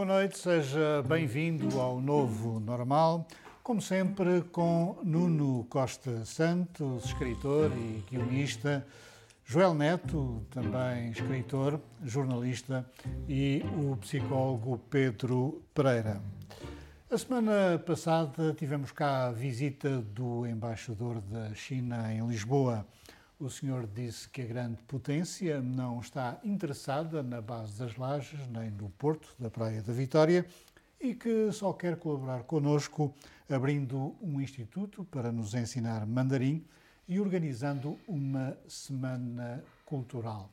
Boa noite, seja bem-vindo ao novo normal. Como sempre, com Nuno Costa Santos, escritor e guionista, Joel Neto, também escritor, jornalista, e o psicólogo Pedro Pereira. A semana passada tivemos cá a visita do embaixador da China em Lisboa. O senhor disse que a grande potência não está interessada na base das lajes nem no porto da Praia da Vitória e que só quer colaborar conosco abrindo um instituto para nos ensinar mandarim e organizando uma semana cultural.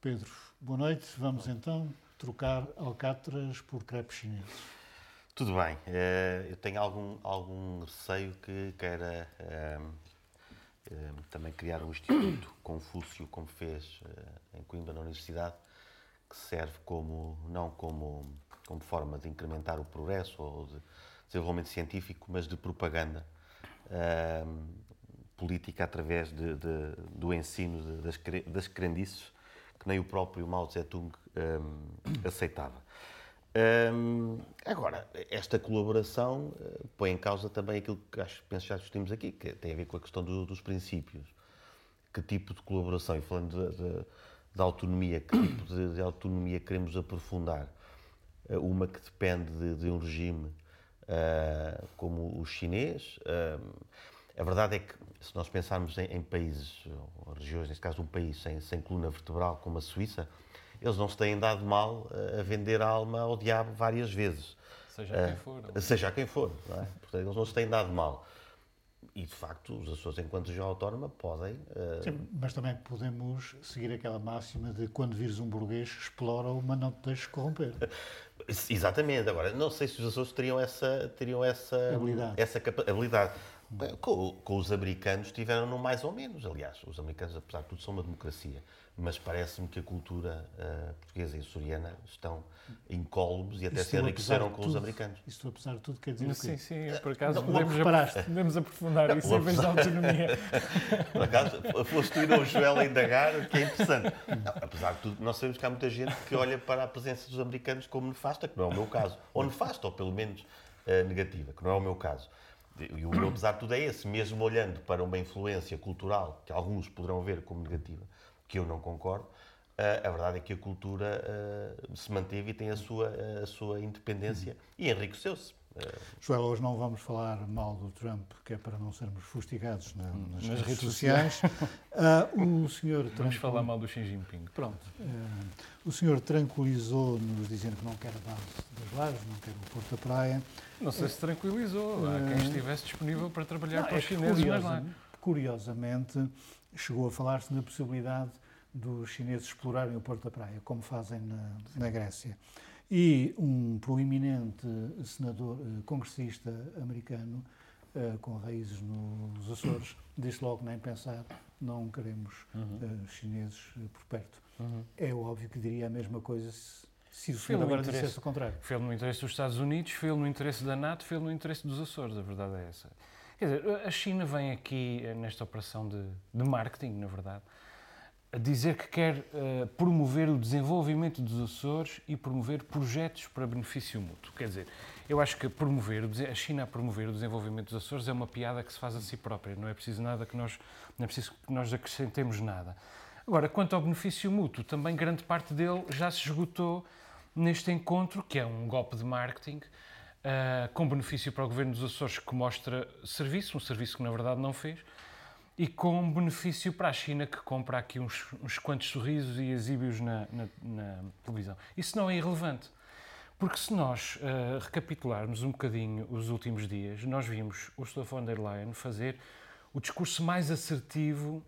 Pedro, boa noite. Vamos então trocar alcatras por crepes chineses. Tudo bem. Eh, eu tenho algum, algum receio que queira Ehm, também criar um instituto Confúcio, como fez eh, em Coimbra, na Universidade, que serve como, não como, como forma de incrementar o progresso ou de desenvolvimento científico, mas de propaganda ehm, política através de, de, do ensino de, das, das crendices que nem o próprio Mao Tse-tung ehm, aceitava. Agora, esta colaboração uh, põe em causa também aquilo que acho penso já discutimos aqui, que tem a ver com a questão do, dos princípios. Que tipo de colaboração, e falando de, de, de autonomia, que tipo de, de, autonomia queremos aprofundar? Uh, uma que depende de, um regime uh, como o chinês. a verdade é que, se nós pensarmos em, em países, regiões, neste caso um país sem, sem coluna vertebral como a Suíça, eles não se têm dado mal eh, a vender a alma ao diabo várias vezes. Seja quem for. Uh, seja quem for. Não é? Portanto, eles não se têm dado mal. E, de facto, os Açores, enquanto região autónoma, podem... Uh... Sim, mas também podemos seguir aquela máxima de quando vires um burguês, explora-o, mas não te deixes corromper. Exatamente. Agora, não sei se os Açores teriam essa, teriam essa habilidade. Essa habilidade. Com, com, os americanos tiveram no mais ou menos. Aliás, os americanos, apesar de tudo, são uma democracia mas parece-me que a cultura uh, portuguesa e açoriana estão incólumes e até se enriqueceram com tudo, os americanos. Isto, apesar de tudo, quer dizer Sim, sim, por acaso não, podemos, ap podemos aprofundar não, isso em vez da autonomia. por acaso, foste ir ao Joel a indagar, o que é interessante. Não, apesar de tudo, nós sabemos que há muita gente que olha para a presença dos americanos como nefasta, que não é o meu caso. Ou nefasta, ou pelo menos uh, negativa, que não é o meu caso. E o meu, apesar de tudo, é esse, mesmo olhando para uma influência cultural que alguns poderão ver como negativa, que eu não concordo, a verdade é que a cultura se manteve e tem a sua, a sua independência e enriqueceu-se. Joel, hoje não vamos falar mal do Trump, que é para não sermos fustigados na, nas, nas, redes, sociais. uh, o senhor vamos falar mal do Xi Jinping. Pronto. Uh, o senhor tranquilizou-nos dizendo que não quer a base das lajes, não quer o Porto da Praia. Não sei se tranquilizou. Há quem estivesse disponível para trabalhar não, para os é chineses, curiosa, Curiosamente, chegou a falar-se na possibilidade dos chineses explorarem o Porto da Praia, como fazem na, na Grécia. E um proeminente senador, eh, congressista americano, eh, com raízes nos Açores, disse logo nem pensar, não queremos uhum. uh, chineses por perto. Uhum. É óbvio que diria a mesma coisa se, se o agora dissesse o contrário. Fez no interesse dos Estados Unidos, fez no interesse da NATO, fez no interesse dos Açores, a verdade é essa. Quer dizer, a China vem aqui nesta operação de, de marketing, na verdade, a dizer que quer uh, promover o desenvolvimento dos Açores e promover projetos para benefício mútuo. Quer dizer, eu acho que promover, a China a promover o desenvolvimento dos Açores é uma piada que se faz a si própria, não é preciso nada que nós, não é preciso que nós acrescentemos nada. Agora, quanto ao benefício mútuo, também grande parte dele já se esgotou neste encontro, que é um golpe de marketing, uh, com benefício para o governo dos Açores que mostra serviço, um serviço que na verdade não fez, e com benefício para a China, que compra aqui uns, uns quantos sorrisos e exibe-os na, na, na, televisão. Isso não é irrelevante, porque se nós uh, recapitularmos um bocadinho os últimos dias, nós vimos Ursula von der Leyen fazer o discurso mais assertivo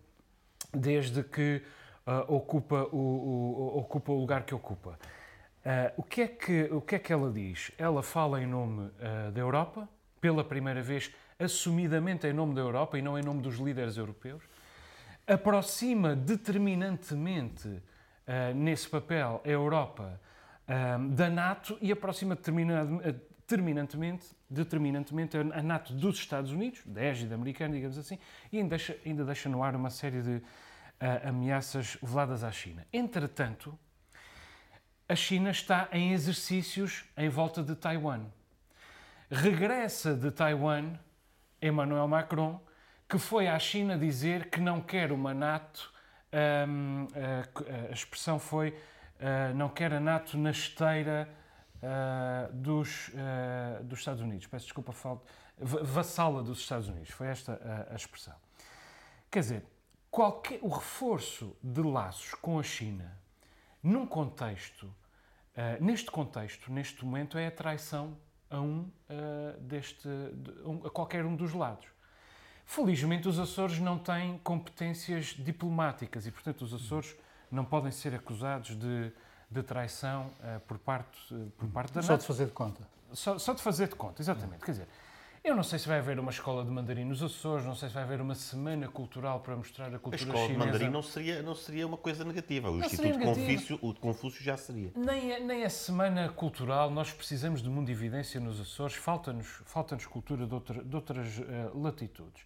desde que uh, ocupa, o, o, ocupa o lugar que ocupa. Uh, o, que é que, o que é que ela diz? Ela fala em nome da Europa, pela primeira vez assumidamente em nome da Europa e não em nome dos líderes europeus, aproxima determinantemente uh, nesse papel a Europa uh, da NATO e aproxima determinantemente, determinantemente a NATO dos Estados Unidos, da égide americana, digamos assim, e ainda deixa, ainda deixa no ar uma série de uh, ameaças veladas à China. Entretanto, a China está em exercícios em volta de Taiwan. Regressa de Taiwan Emmanuel Macron, que foi à China dizer que não quer uma NATO, um, a, a, expressão foi uh, não quer a NATO na esteira uh, dos, uh, dos Estados Unidos. Peço desculpa, falta, vassala dos Estados Unidos. Foi esta a, a expressão. Quer dizer, qualquer, o reforço de laços com a China num contexto, uh, neste contexto, neste momento, é a traição a um uh, deste, um, a qualquer um dos lados. Felizmente, os Açores não têm competências diplomáticas e, portanto, os Açores não podem ser acusados de, de traição uh, por parte, por parte da Só NATO. de fazer de conta. Só, só de fazer de conta, exatamente. Quer dizer, eu não sei se vai haver uma escola de mandarim nos Açores, não sei se vai haver uma semana cultural para mostrar a cultura chinesa. A escola chinesa. de mandarim não seria, não seria uma coisa negativa. O não Instituto Confúcio, o de Confúcio já seria. Nem a, nem a semana cultural, nós precisamos de mundividência nos Açores, falta-nos falta cultura de, outra, de outras uh, latitudes.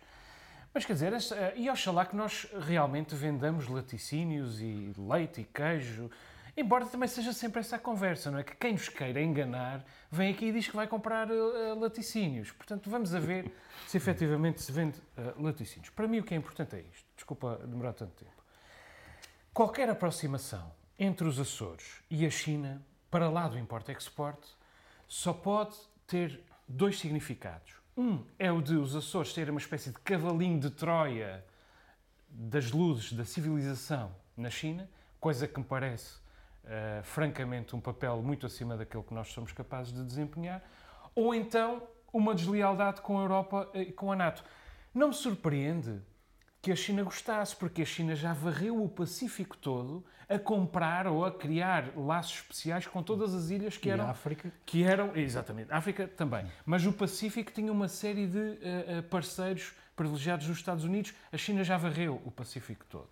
Mas quer dizer, uh, e oxalá que nós realmente vendamos laticínios e leite e queijo Embora também seja sempre essa a conversa, não é? Que quem nos queira enganar vem aqui e diz que vai comprar uh, laticínios. Portanto, vamos a ver se efetivamente se vende uh, laticínios. Para mim, o que é importante é isto. Desculpa demorar tanto tempo. Qualquer aproximação entre os Açores e a China, para lá do import-export, só pode ter dois significados. Um é o de os Açores serem uma espécie de cavalinho de Troia das luzes da civilização na China, coisa que me parece uh, francamente, um papel muito acima daquele que nós somos capazes de desempenhar, ou então uma deslealdade com a Europa e com a NATO. Não me surpreende que a China gostasse, porque a China já varreu o Pacífico todo a comprar ou a criar laços especiais com todas as ilhas que eram. E a África? Que eram, exatamente, a África também. Mas o Pacífico tinha uma série de uh, parceiros privilegiados dos Estados Unidos. A China já varreu o Pacífico todo.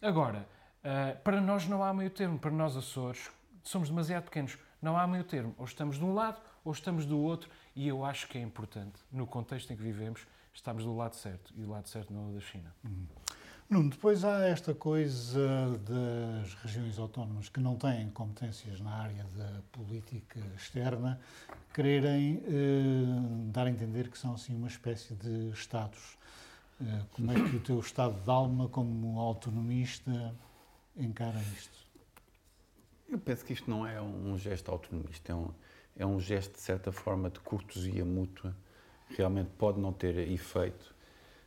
Agora, Uh, para nós não há meio termo, para nós Açores somos demasiado pequenos, não há meio termo. Ou estamos de um lado ou estamos do outro, e eu acho que é importante, no contexto em que vivemos, estamos do lado certo, e o lado certo não é o da China. Uhum. Nuno, depois há esta coisa das regiões autónomas que não têm competências na área da política externa, quererem eh, dar a entender que são assim uma espécie de Estados. Eh, como é que o teu estado de alma, como autonomista, encara isto? Eu penso que isto não é um gesto autonomista, é um, é um gesto, de certa forma, de cortesia mútua. Realmente pode não ter efeito.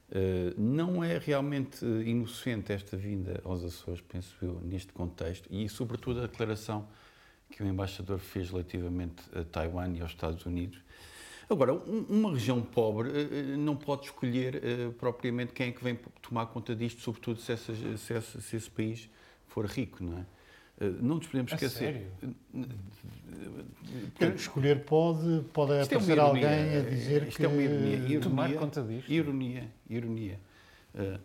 Uh, não é realmente inocente esta vinda aos Açores, penso eu, neste contexto, e sobretudo a declaração que o embaixador fez relativamente a Taiwan e aos Estados Unidos. Agora, um, uma região pobre uh, não pode escolher propriamente quem é que vem tomar conta disto, sobretudo se, essa, se, se esse país for rico, não é? Eh, não nos podemos esquecer. Portanto, Escolher pode, pode é aparecer é alguém a dizer isto que... é uma ironia. ironia tomar conta disto. Ironia, ironia. Uh,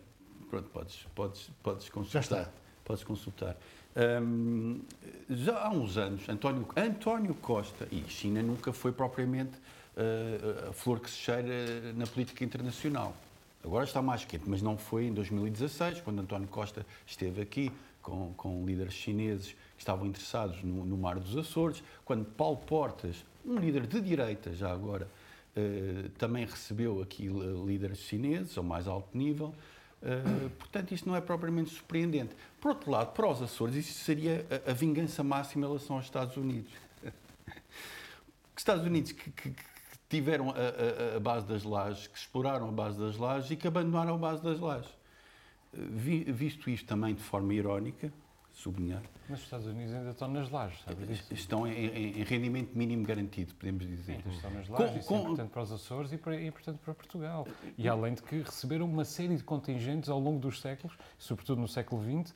pronto, podes, podes, podes consultar. Já está. Podes consultar. Um, já há uns anos, António, António Costa, e China nunca foi propriamente uh, a flor que se cheira na política internacional. Agora está mais quente, mas não foi em 2016, quando António Costa esteve aqui com, com líderes chineses que estavam interessados no, no, Mar dos Açores, quando Paulo Portas, um líder de direita já agora, eh, também recebeu aqui líderes chineses ao mais alto nível. Uh, portanto, isto não é propriamente surpreendente. Por outro lado, para os Açores, isso seria a, a vingança máxima em relação aos Estados Unidos. Estados Unidos que, que, que tiveram a, a, a, base das lajes, que exploraram a base das lajes e que abandonaram a base das lajes visto isto também de forma irónica, sublinhar. Mas os Estados Unidos ainda estão nas lajes, sabe disso? Estão em, em, rendimento mínimo garantido, podemos dizer. Sim, estão nas lajes, com, isso é importante para os Açores e, para, e importante para Portugal. E além de que receberam uma série de contingentes ao longo dos séculos, sobretudo no século XX,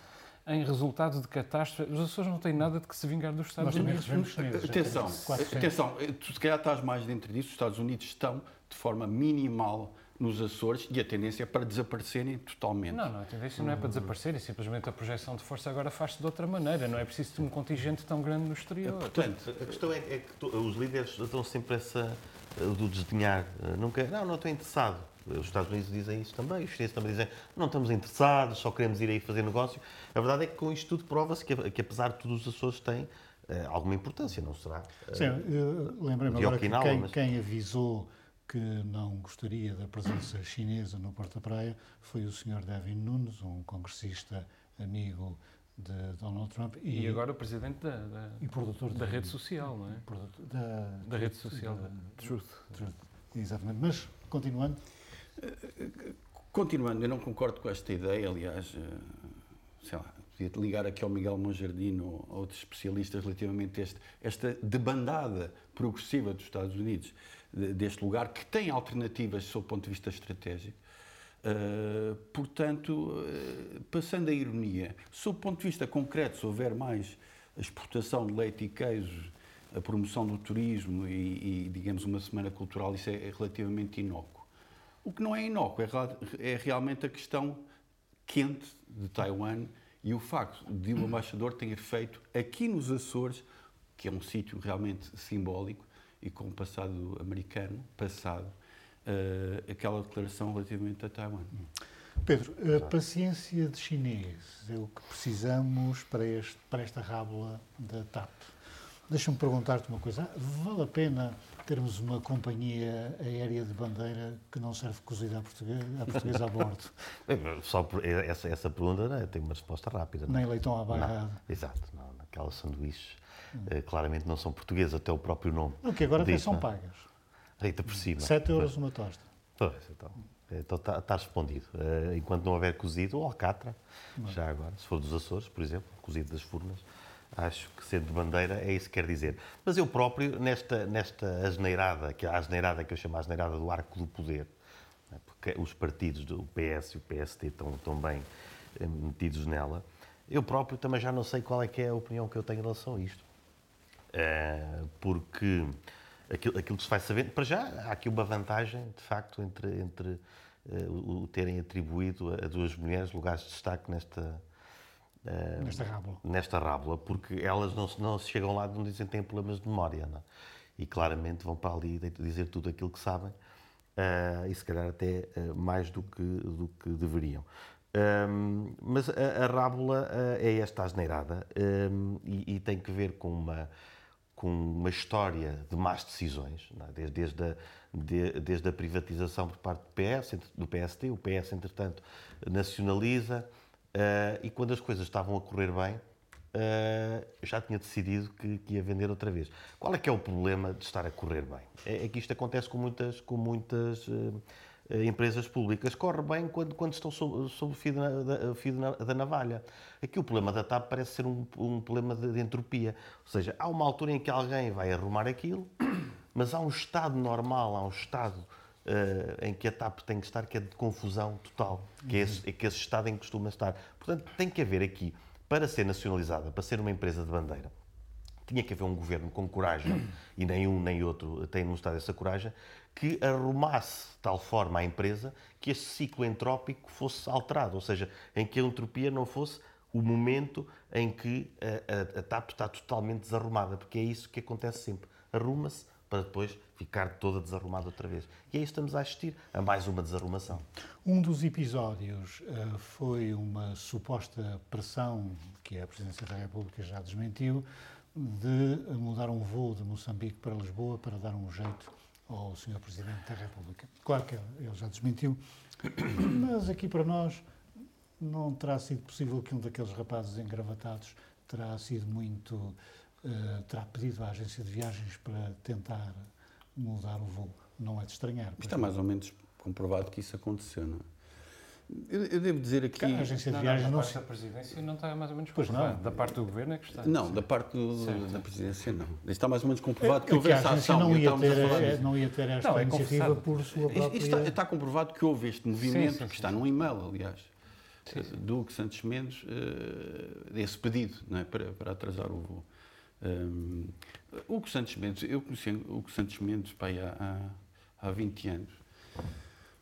em resultado de catástrofe. Os Açores não têm nada de que se vingar dos Estados Nós Unidos. Chineses, atenção, atenção, tu se calhar estás mais dentro disso, os Estados Unidos estão de forma minimal nos Açores e a tendência é para desaparecerem totalmente. Não, não, a tendência não é para desaparecerem, simplesmente a projeção de força agora faz-se de outra maneira, não é preciso ter um contingente tão grande no exterior. Portanto, a questão é, é que os líderes estão sempre essa do desdenhar, não, quer, não, não estou interessado. Os Estados Unidos dizem isso também, os chineses também dizem não estamos interessados, só queremos ir aí fazer negócio. A verdade é que com isto tudo prova-se que, que, apesar de tudo, os Açores têm alguma importância, não será? Sim, lembrei-me de agora que quem, mas- quem avisou que não gostaria da presença chinesa no Porta Praia foi o Sr. Devin Nunes, um congressista amigo de Donald Trump e, E agora o presidente da, da, e produtor da de- rede social, não é? produtor- da, Da rede social, da Truth. Truth. Exatamente. Mas, continuando, Continuando, eu não concordo com esta ideia, aliás, eh, sei lá, podia ligar aqui ao Miguel Monjardino ou a outros especialistas relativamente a este, esta debandada progressiva dos Estados Unidos, deste lugar, que tem alternativas sob o ponto de vista estratégico. Uh, portanto, uh, passando a ironia, sob o ponto de vista concreto, se houver mais exportação de leite e queijo, a promoção do turismo e, e, digamos, uma semana cultural, isso é, é relativamente inócuo. O que não é inócuo é, é realmente a questão quente de Taiwan e o facto de o embaixador ter feito aqui nos Açores, que é um sítio realmente simbólico e com um passado americano, passado, eh, aquela declaração relativamente a Taiwan. Pedro, a paciência de chinês é o que precisamos para, este, para esta rábula da TAP. Deixa-me perguntar-te uma coisa. Vale a pena termos uma companhia aérea de bandeira que não serve cozida à portuguesa, à portuguesa a bordo? Só por essa, essa pergunta né, tem uma resposta rápida. não é? Nem leitão à barrada. Não, exato, não, aquelas sanduíches eh, claramente não são portuguesas, até o próprio nome. O que agora até diz, são não é? pagas. Eita por cima. 7 euros uma tosta. Pois, então, então está, está respondido. Eh, enquanto não houver cozido, ou alcatra, já agora, se for dos Açores, por exemplo, cozido das Furnas, acho que sendo de bandeira é isso que quer dizer. Mas eu próprio, nesta, nesta asneirada, que a asneirada que eu chamo a asneirada do arco do poder, né, porque os partidos do PS e o PST estão, estão bem eh, metidos nela, eu próprio também já não sei qual é que é a opinião que eu tenho em relação a isto. Eh, porque aquilo, aquilo que se vai sabendo, para já há aqui uma vantagem, de facto, entre, entre eh, o, o terem atribuído a, a duas mulheres lugares de destaque nesta, eh, Nesta rábula. nesta rábula, porque elas não, se- não chegam lá não dizem que têm problemas de memória, não é? E claramente vão para ali dizer tudo aquilo que sabem, eh, e se calhar até eh, mais do que, do que deveriam. Ahm, mas a, a rábula é esta asneirada ahm, e, e tem que ver com uma, com uma história de más decisões, é? desde, desde, a, de- desde a privatização por parte do PS, do PST, o PS, entretanto, nacionaliza, eh, e quando as coisas estavam a correr bem, eh, já tinha decidido que, que ia vender outra vez. Qual é que é o problema de estar a correr bem? É, é que isto acontece com muitas, com muitas eh, empresas públicas. Corre bem quando, quando estão sob, sob o fio, da, da- fio da- navalha. Aqui o problema da TAP parece ser um, um problema de, de entropia. Ou seja, há uma altura em que alguém vai arrumar aquilo, mas há um estado normal, há um estado eh, em que a TAP tem que estar, que é de confusão total, que é esse, é que esse estado em que costuma estar. Portanto, tem que haver aqui, para ser nacionalizada, para ser uma empresa de bandeira, tinha que haver um governo com coragem, e nem um nem outro tem demonstrado essa coragem, que arrumasse de tal forma a empresa que esse ciclo entrópico fosse alterado, ou seja, em que a entropia não fosse o momento em que a, a- a TAP está totalmente desarrumada, porque é isso que acontece sempre. Arruma-se para depois ficar toda desarrumada outra vez. E aí estamos a assistir a mais uma desarrumação. Um dos episódios eh, foi uma suposta pressão que a Presidência da República já desmentiu de mudar um voo de Moçambique para Lisboa para dar um jeito ao Sr. Presidente da República. Claro que ele já desmentiu, mas aqui para nós não terá sido possível que um daqueles rapazes engravatados terá sido muito. eh, terá pedido à agência de viagens para tentar mudar o voo. Não é de estranhar. Está mais ou menos comprovado que isso aconteceu, não é? Eu, eu devo dizer aqui. A agência de viagens não, da se parte da presidência não está mais ou menos Pois não. comprovado. Da parte do governo é que está. Não, da parte do- Certo. da presidência não. Está mais ou menos comprovado que É houve que a essa ação. não ia, ter, falar disso. não ia ter esta Não, é iniciativa por sua própria... isto está, está comprovado que houve este movimento, sim, que sim. está num e-mail, aliás, do Hugo Santos Mendes, eh, esse pedido não é, para, para atrasar o voo. Um, Hugo Santos Mendes, eu conheci o Hugo Santos Mendes há, há, há 20 anos.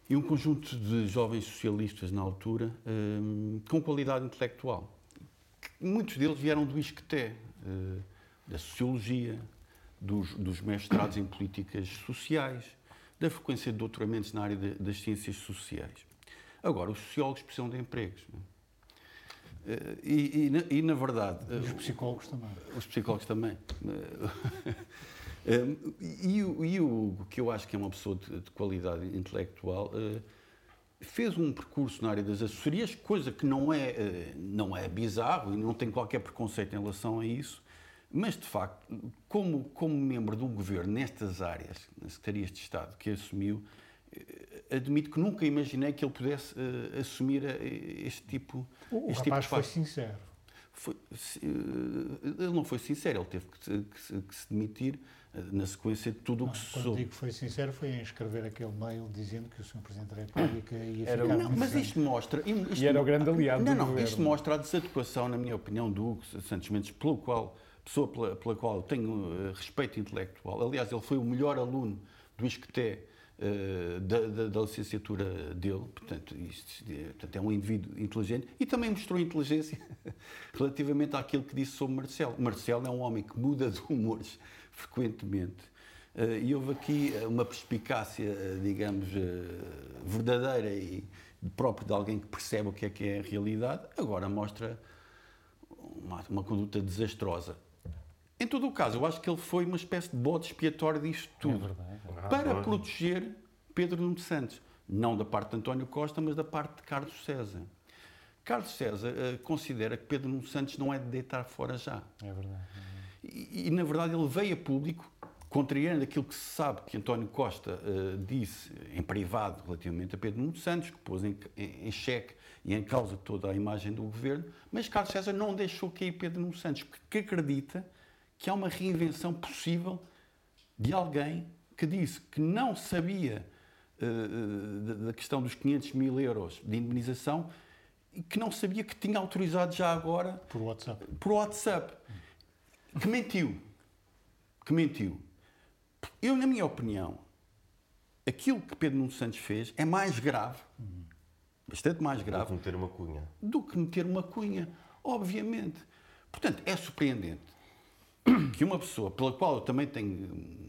E um conjunto de jovens socialistas na altura, hum, com qualidade intelectual. Muitos deles vieram do ISCTE, eh, da sociologia, dos, dos mestrados em políticas sociais, da frequência de doutoramentos na área de- das ciências sociais. Agora, os sociólogos precisam de empregos. não Eh, e, e, na, e, na verdade. Os psicólogos também. Os psicólogos também. E, o, e o Hugo, que eu acho que é uma pessoa de, de qualidade intelectual, fez um percurso na área das assessorias, coisa que não é, não é bizarro e não tem qualquer preconceito em relação a isso, mas de facto, como, como membro um governo nestas áreas, nas Secretarias de Estado, que assumiu, admito que nunca imaginei que ele pudesse uh, assumir uh, este tipo, o este rapaz tipo de foi sincero. Foi, uh, ele não foi sincero, ele teve que, que, que se demitir na sequência de tudo o que se Quando soube. digo que foi sincero, foi em escrever aquele mail dizendo que o Sr. Presidente da República ia era ficar... Não, mas isto mostra... Isto, e era o grande aliado Não, não, isto mostra a desadequação, na minha opinião, do Hugo Santos Mendes, pelo qual, pessoa pela, pela qual eu tenho respeito intelectual. Aliás, ele foi o melhor aluno do ISCTE Uh, da, da, da, licenciatura dele, portanto, isto, portanto, é um indivíduo inteligente e também mostrou inteligência relativamente àquilo que disse sobre Marcelo. Marcelo é um homem que muda de humores frequentemente uh, e houve aqui uma perspicácia, uh, digamos, verdadeira e própria de alguém que percebe o que é que é a realidade, agora mostra uma, uma conduta desastrosa. Em todo o caso, eu acho que ele foi uma espécie de bode expiatório disto tudo. É verdade. Para proteger Pedro Nuno Santos. Não da parte de António Costa, mas da parte de Carlos César. Carlos César uh, considera que Pedro Nuno Santos não é de deitar fora já. É verdade. E, e, na verdade, ele veio a público, contrariando aquilo que se sabe que António Costa uh, disse em privado relativamente a Pedro Nuno Santos, que pôs em, em, em xeque e em causa toda a imagem do governo, mas Carlos César não deixou cair Pedro Nuno Santos, porque acredita que há uma reinvenção possível de alguém que disse que não sabia uh, da questão dos 500 mil euros de indemnização e que não sabia que tinha autorizado já agora por WhatsApp. Por WhatsApp. Que mentiu. Que mentiu. Eu, na minha opinião, aquilo que Pedro Nuno Santos fez é mais grave, bastante mais grave, do que meter uma cunha. Do que meter uma cunha, obviamente. Portanto, é surpreendente que uma pessoa pela qual eu também tenho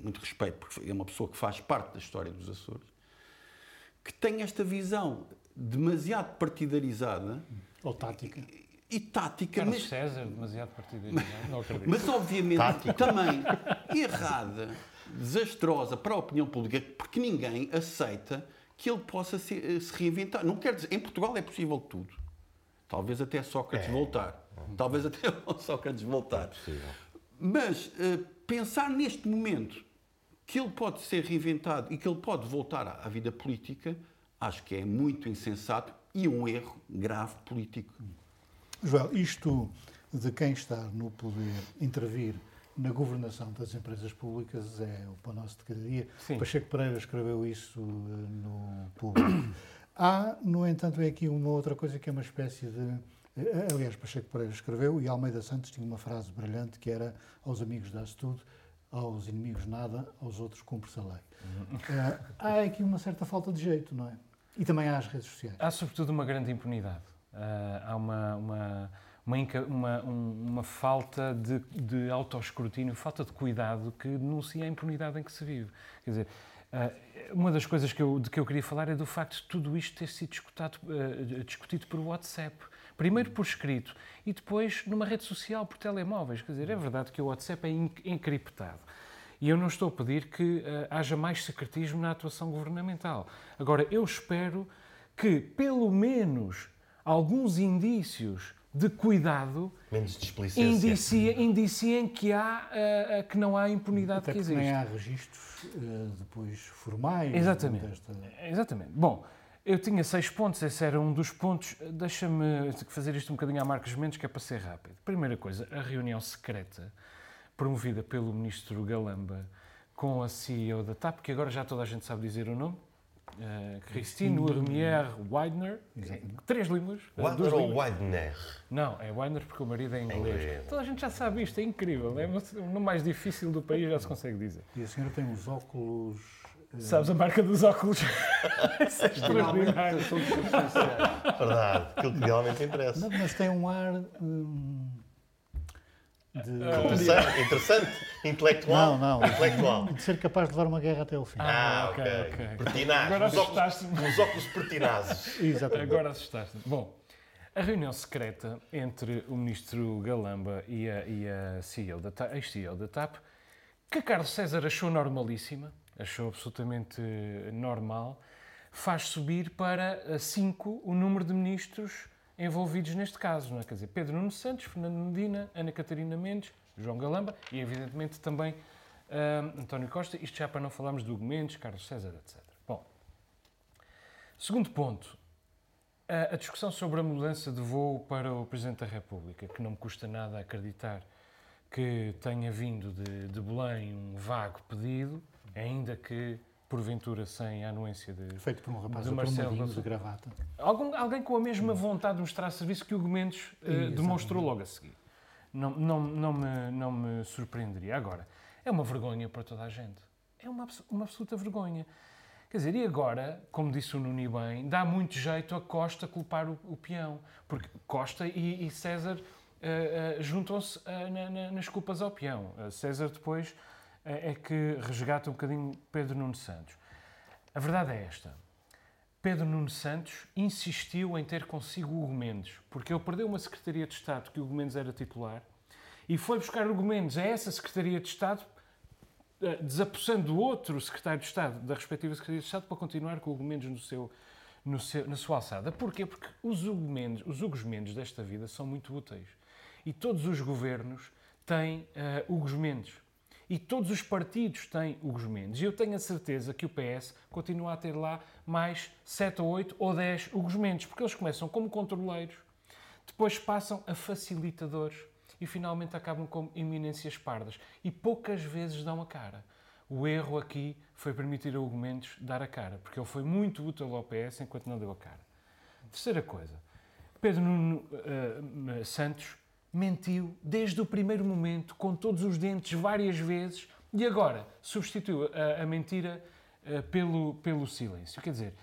muito respeito, porque é uma pessoa que faz parte da história dos Açores, que tem esta visão demasiado partidarizada ou tática e tática, Carlos mas, César, demasiado não acredito. mas obviamente Tático. também errada, desastrosa para a opinião pública, porque ninguém aceita que ele possa se, se reinventar. Não quer dizer, em Portugal é possível tudo. Talvez até Sócrates É. voltar. Talvez até Sócrates voltar. Possível. Mas uh, pensar neste momento que ele pode ser reinventado e que ele pode voltar à, à vida política, acho que é muito insensato e um erro grave político. Joel, isto de quem está no poder intervir na governação das empresas públicas é o pão nosso de cada dia. Sim. Pacheco Pereira escreveu isso eh, no público. Há, no entanto, é aqui uma outra coisa que é uma espécie de Aliás, Pacheco Pereira escreveu e Almeida Santos tinha uma frase brilhante que era aos amigos dá-se tudo, aos inimigos nada, aos outros cumpre-se a lei. Uh, há aqui uma certa falta de jeito, não é? E também há as redes sociais. Há sobretudo uma grande impunidade. Uh, há uma, uma, uma, uma, um, falta de, de autoescrutínio, falta de cuidado que denuncia a impunidade em que se vive. Quer dizer, uma das coisas que eu, de que eu queria falar é do facto de tudo isto ter sido discutido, discutido por WhatsApp. Primeiro por escrito e depois numa rede social por telemóveis. Quer dizer, é verdade que o WhatsApp é encriptado. E eu não estou a pedir que uh, haja mais secretismo na atuação governamental. Agora, eu espero que, pelo menos, alguns indícios de cuidado Menos displicência. indiciem, indiciem que, há, uh, que não há impunidade Até que existe. nem há registros uh, depois formais. Exatamente. Desta... Exatamente. Bom, eu tinha seis pontos, esse era um dos pontos. Deixa-me fazer isto um bocadinho a Marcos Mendes, que é para ser rápido. Primeira coisa, a reunião secreta promovida pelo ministro Galamba com a CEO da TAP, que agora já toda a gente sabe dizer o nome, uh, Christine Urmier Exatamente. três línguas. duas Widener ou. Widener? Não, é Weidner porque o marido é inglês. Inglês. Toda a gente já sabe isto, é incrível. É o nome mais difícil do país, já se consegue dizer. E a senhora tem uns óculos. Uh, Sabes a marca dos óculos? Isso é extraordinário. Verdade, aquilo que realmente interessa. Não, mas tem um ar. hum, de, Interessante, interessante, intelectual. Não, não. Intelectual. de ser capaz de levar uma guerra até ao fim. Ah, ok, ok. ok. Pertinaz. Agora Os óculos, assustaste-me. os óculos pertinazes. Exatamente. Agora assustaste. Bom, A reunião secreta entre o ministro Galamba e a, e a CEO da, ex-CEO da TAP, que Carlos César achou normalíssima, achou absolutamente normal, faz subir para 5 o número de ministros envolvidos neste caso. Não é? Quer dizer, Pedro Nuno Santos, Fernando Medina, Ana Catarina Mendes, João Galamba e, evidentemente, também ah, António Costa. Isto já para não falarmos de Hugo Mendes, Carlos César, etc. Bom, segundo ponto. A a discussão sobre a mudança de voo para o Presidente da República, que não me custa nada acreditar que tenha vindo de, de Belém um vago pedido, ainda que porventura sem a anuência de. Feito por um rapaz De Marcelo aprumadinho de gravata. Algum, alguém com a mesma vontade de mostrar serviço que o Hugo Mendes eh, demonstrou logo a seguir. Não, não, não, me, não me surpreenderia. Agora, é uma vergonha para toda a gente. É uma, uma absoluta vergonha. Quer dizer, e agora, como disse o Nuni bem, dá muito jeito a Costa culpar o, o peão. Porque Costa e, e César eh, eh, juntam-se na- na- nas culpas ao peão. César depois é que resgata um bocadinho Pedro Nuno Santos. A verdade é esta. Pedro Nuno Santos insistiu em ter consigo Hugo Mendes, porque ele perdeu uma Secretaria de Estado que Hugo Mendes era titular e foi buscar Hugo Mendes a essa Secretaria de Estado, eh, desapossando outro Secretário de Estado da respectiva Secretaria de Estado para continuar com Hugo Mendes no seu, no seu- na sua alçada. Porquê? Porque os Hugo Mendes, os Hugos Mendes desta vida são muito úteis. E todos os governos têm eh, Hugos Mendes. E todos os partidos têm Hugos Mendes. E eu tenho a certeza que o PS continua a ter lá mais 7 ou 8 ou 10 Hugos Mendes, porque eles começam como controleiros, depois passam a facilitadores e finalmente acabam como eminências pardas. E poucas vezes dão a cara. O erro aqui foi permitir a Hugo Mendes dar a cara, porque ele foi muito útil ao PS enquanto não deu a cara. Terceira coisa, Pedro Nuno eh, Santos mentiu desde o primeiro momento, com todos os dentes, várias vezes, e agora substituiu a, a mentira eh, pelo, pelo silêncio. Quer dizer,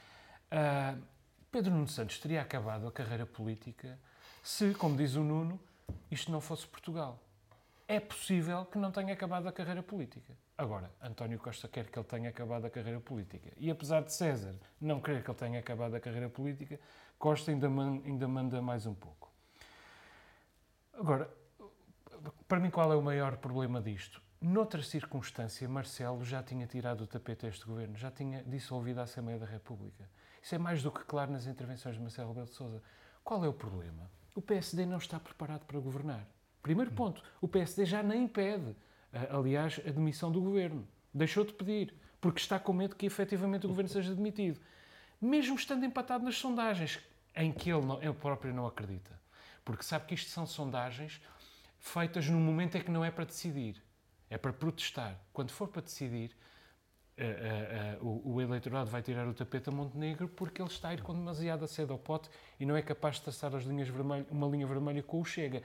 ah, Pedro Nuno Santos teria acabado a carreira política se, como diz o Nuno, isto não fosse Portugal. É possível que não tenha acabado a carreira política. Agora, António Costa quer que ele tenha acabado a carreira política. E apesar de César não querer que ele tenha acabado a carreira política, Costa ainda, man- ainda manda mais um pouco. Agora, para mim, qual é o maior problema disto? Noutra circunstância, Marcelo já tinha tirado o tapete a este governo, já tinha dissolvido a Assembleia da República. Isso é mais do que claro nas intervenções de Marcelo Rebelo de Sousa. Qual é o problema? O PSD não está preparado para governar. Primeiro ponto, o PSD já nem pede, aliás, a demissão do governo. Deixou de pedir, porque está com medo que efetivamente o governo seja demitido. Mesmo estando empatado nas sondagens, em que ele, não, ele próprio não acredita. Porque sabe que isto são sondagens feitas num momento em que não é para decidir, é para protestar. Quando for para decidir, eh, eh, eh, o, o eleitorado vai tirar o tapete a Montenegro porque ele está a ir com demasiada sede ao pote e não é capaz de traçar as linhas vermelhas, uma linha vermelha com o Chega,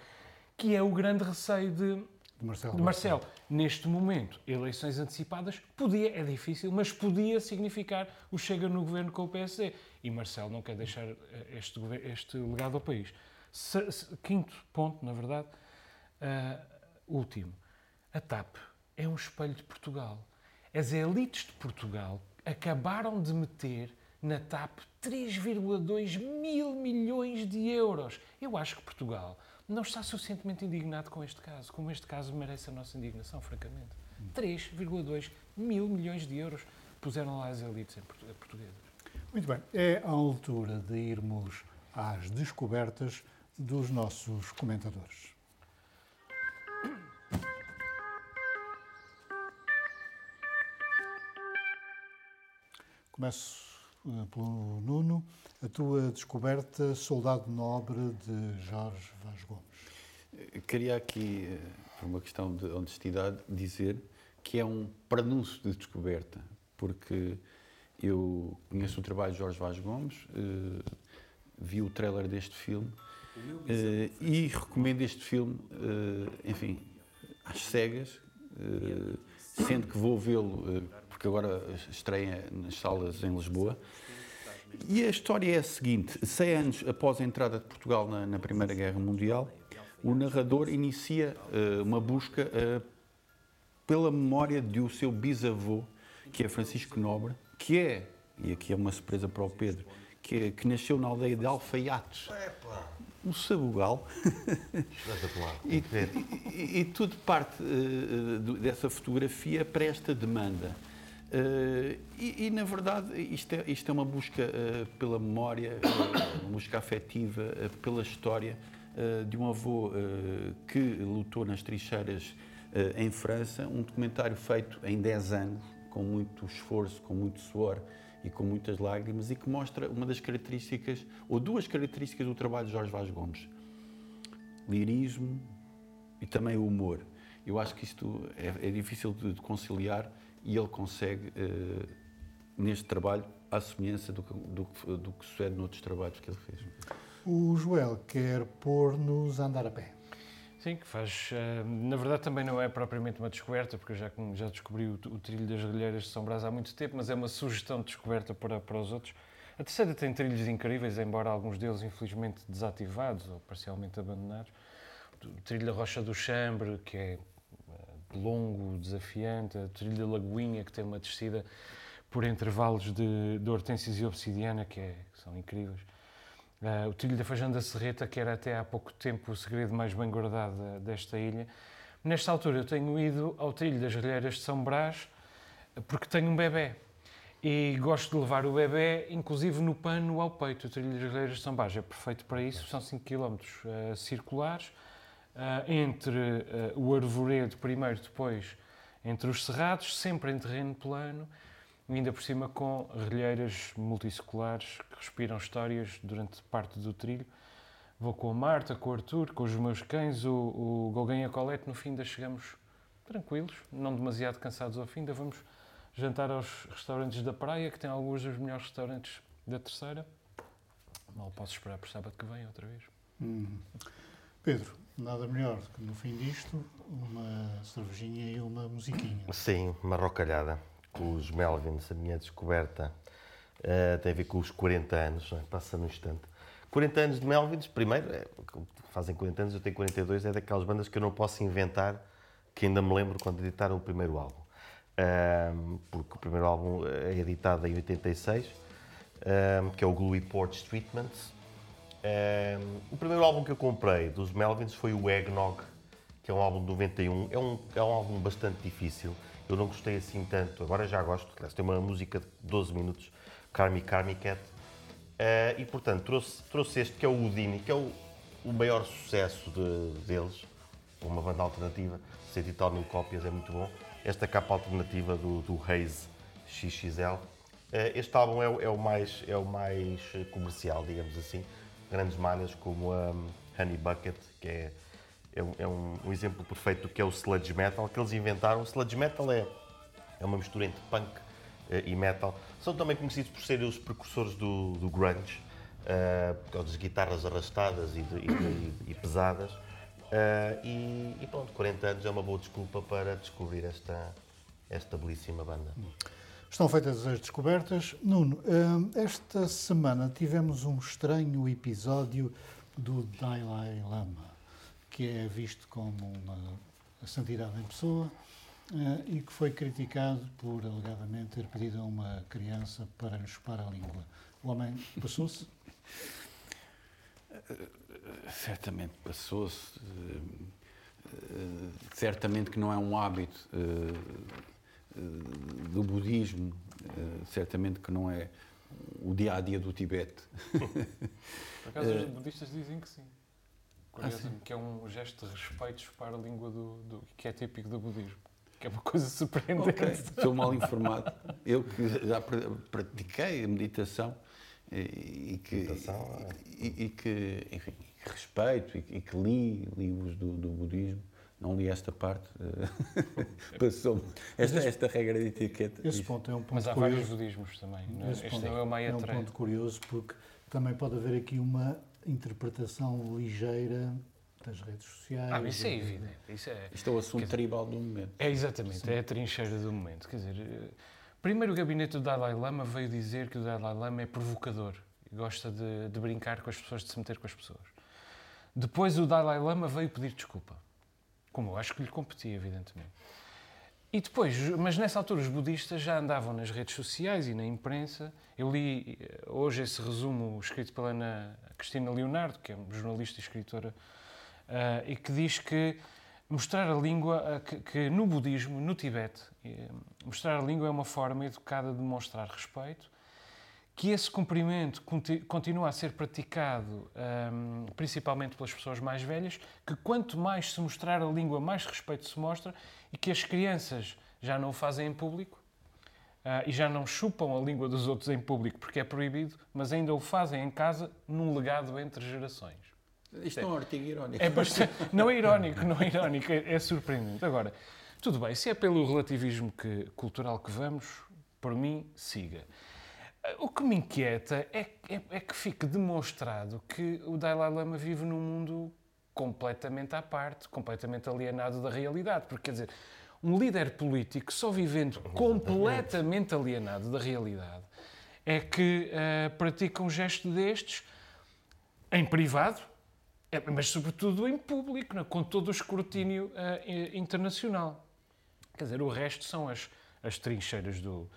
que é o grande receio de, De Marcelo. de Marcelo. Neste momento, eleições antecipadas, podia, é difícil, mas podia significar o Chega no governo com o PSD. E Marcelo não quer deixar este, este legado ao país. Se- se- quinto ponto, na verdade, ah, último. A TAP é um espelho de Portugal. As elites de Portugal acabaram de meter na TAP 3,2 mil milhões de euros. Eu acho que Portugal não está suficientemente indignado com este caso, como este caso merece a nossa indignação, francamente. 3,2 mil milhões de euros puseram lá as elites portuguesas. Muito bem, é a altura de irmos às descobertas dos nossos comentadores. Começo eh, pelo Nuno. A tua descoberta, Soldado Nobre, de Jorge Vaz Gomes. Queria aqui, eh, por uma questão de honestidade, dizer que é um prenúncio de descoberta, porque eu conheço o trabalho de Jorge Vaz Gomes, eh, vi o trailer deste filme eh, e recomendo este filme, eh, enfim, às cegas, eh, sendo que vou vê-lo, porque agora estreia nas salas em Lisboa. E a história é a seguinte: 100 anos após a entrada de Portugal na, na Primeira Guerra Mundial, o narrador inicia uma busca pela memória de o seu bisavô, que é Francisco Nobre, que é, e aqui é uma surpresa para o Pedro, que, que nasceu na aldeia de Alfaiates. Um sabugal. e, e, e, tudo parte uh, dessa fotografia para esta demanda. Uh, e, e, na verdade, isto é, isto é uma busca uh, pela memória, uma busca afetiva, pela história de um avô que lutou nas trincheiras em França. Um documentário feito em 10 anos, com muito esforço, com muito suor e com muitas lágrimas e que mostra uma das características, ou duas características do trabalho de Jorge Vaz Gomes. Lirismo e também o humor. Eu acho que isto é, é difícil de, de, conciliar e ele consegue, eh, neste trabalho, à semelhança do, do, do que sucede noutros trabalhos que ele fez. O Joel quer pôr-nos a andar a pé. Sim, que faz. Uh, na verdade, também não é propriamente uma descoberta, porque eu já, já descobri o, o trilho das relheiras de São Brás há muito tempo, mas é uma sugestão de descoberta para, para os outros. A terceira tem trilhos incríveis, embora alguns deles infelizmente desativados ou parcialmente abandonados. O trilho da Rocha do Chambre, que é uh, longo, desafiante, o trilho da Lagoinha, que tem uma descida por intervalos de, de hortênsias e obsidiana, que, é, que são incríveis. Uh, o trilho da Fajã da Serreta, que era até há pouco tempo o segredo mais bem guardado desta ilha. Nesta altura eu tenho ido ao trilho das Relheiras de São Brás porque tenho um bebê e gosto de levar o bebê, inclusive no pano ao peito. O trilho das Relheiras de São Brás é perfeito para isso, são 5 km uh, circulares uh, entre uh, o arvoredo primeiro, depois entre os cerrados, sempre em terreno plano ainda por cima com relheiras multisseculares que respiram histórias durante parte do trilho. Vou com a Marta, com o Arthur, com os meus cães, o, o Golguem e a Colette. No fim, ainda chegamos tranquilos, não demasiado cansados ao fim. Ainda vamos jantar aos restaurantes da praia, que têm alguns dos melhores restaurantes da terceira. Mal posso esperar por sábado que vem outra vez. Hum. Pedro, nada melhor do que no fim disto uma cervejinha e uma musiquinha. Sim, uma rocalhada os Melvins, a minha descoberta uh, tem a ver com os 40 anos, é? passa no instante. 40 anos de Melvins, primeiro, é, fazem 40 anos, eu tenho 42, é daquelas bandas que eu não posso inventar, que ainda me lembro quando editaram o primeiro álbum. Uh, porque o primeiro álbum é editado em 86, uh, que é o Gluey Porch Treatments. o primeiro álbum que eu comprei dos Melvins foi o Eggnog, que é um álbum de 91. É um, é um álbum bastante difícil eu não gostei assim tanto. Agora já gosto. Tem uma música de 12 minutos, Carmi Carmi Cat. Uh, e portanto trouxe, trouxe este que é o Houdini, que é o, o maior sucesso de, deles, uma banda alternativa, 100 e tal mil cópias, é muito bom. Esta capa alternativa do, do Haze XXL. Uh, este álbum é, é, o mais, é o mais comercial, digamos assim. Grandes malhas como a um, Honey Bucket, que é é, um, é um, um, exemplo perfeito do que é o sludge metal, que eles inventaram. O sludge metal é, é uma mistura entre punk uh, e metal. São também conhecidos por serem os precursores do, do grunge, uh, das guitarras arrastadas e, de, e, e pesadas. Uh, e, e, pronto, 40 anos é uma boa desculpa para descobrir esta, esta belíssima banda. Estão feitas as descobertas. Nuno, esta semana tivemos um estranho episódio do Dalai Lama que é visto como uma santidade em pessoa uh, e que foi criticado por, alegadamente, ter pedido a uma criança para lhe chupar a língua. O homem passou-se? certamente passou-se. Uh, certamente que não é um hábito do budismo, certamente que não é o dia a dia do Tibete. Por acaso, os budistas dizem que sim. Curioso, ah, que é um gesto de respeito para a língua do, do, que é típico do budismo. Que é uma coisa surpreendente. Okay. Estou mal informado. Eu que já pratiquei a meditação e, que, meditação, é. e, e, que, enfim, que respeito e, e, que li livros do, do budismo, não li esta parte, passou-me esta, esta regra de etiqueta. Esse ponto é um ponto Mas há curioso. vários budismos também. Não? É? Este ponto é, é um ponto curioso porque também pode haver aqui uma interpretação ligeira das redes sociais. Ah, isso é evidente. Isso é, Isto é o assunto dizer, tribal do momento. É exatamente, Sim. é a trincheira do momento. Quer dizer, eh, primeiro o gabinete do Dalai Lama veio dizer que o Dalai Lama é provocador e gosta de, de brincar com as pessoas, de se meter com as pessoas. Depois o Dalai Lama veio pedir desculpa, como eu acho que lhe competia, evidentemente. E depois, mas nessa altura os budistas já andavam nas redes sociais e na imprensa. Eu li eh, hoje esse resumo escrito pela Ana Cristina Leonardo, que é jornalista e escritora, uh, e que diz que mostrar a língua, uh, que, no budismo, no Tibete, mostrar a língua é uma forma educada de demonstrar respeito, que esse cumprimento continua a ser praticado um, principalmente pelas pessoas mais velhas, que quanto mais se mostrar a língua, mais respeito se mostra e que as crianças já não o fazem em público uh, e já não chupam a língua dos outros em público porque é proibido, mas ainda o fazem em casa num legado entre gerações. Isto é um artigo irónico. É bastante, não é irónico, não é irónico, é, é surpreendente. Agora, tudo bem, se é pelo relativismo que, cultural que vamos, por mim, siga. O que me inquieta é, é, é, que fique demonstrado que o Dalai Lama vive num mundo completamente à parte, completamente alienado da realidade. Porque, quer dizer, um líder político só vivendo completamente alienado da realidade é que uh, pratica um gesto destes em privado, é, mas sobretudo em público, né, com todo o escrutínio uh, internacional. Quer dizer, o resto são as, as trincheiras do,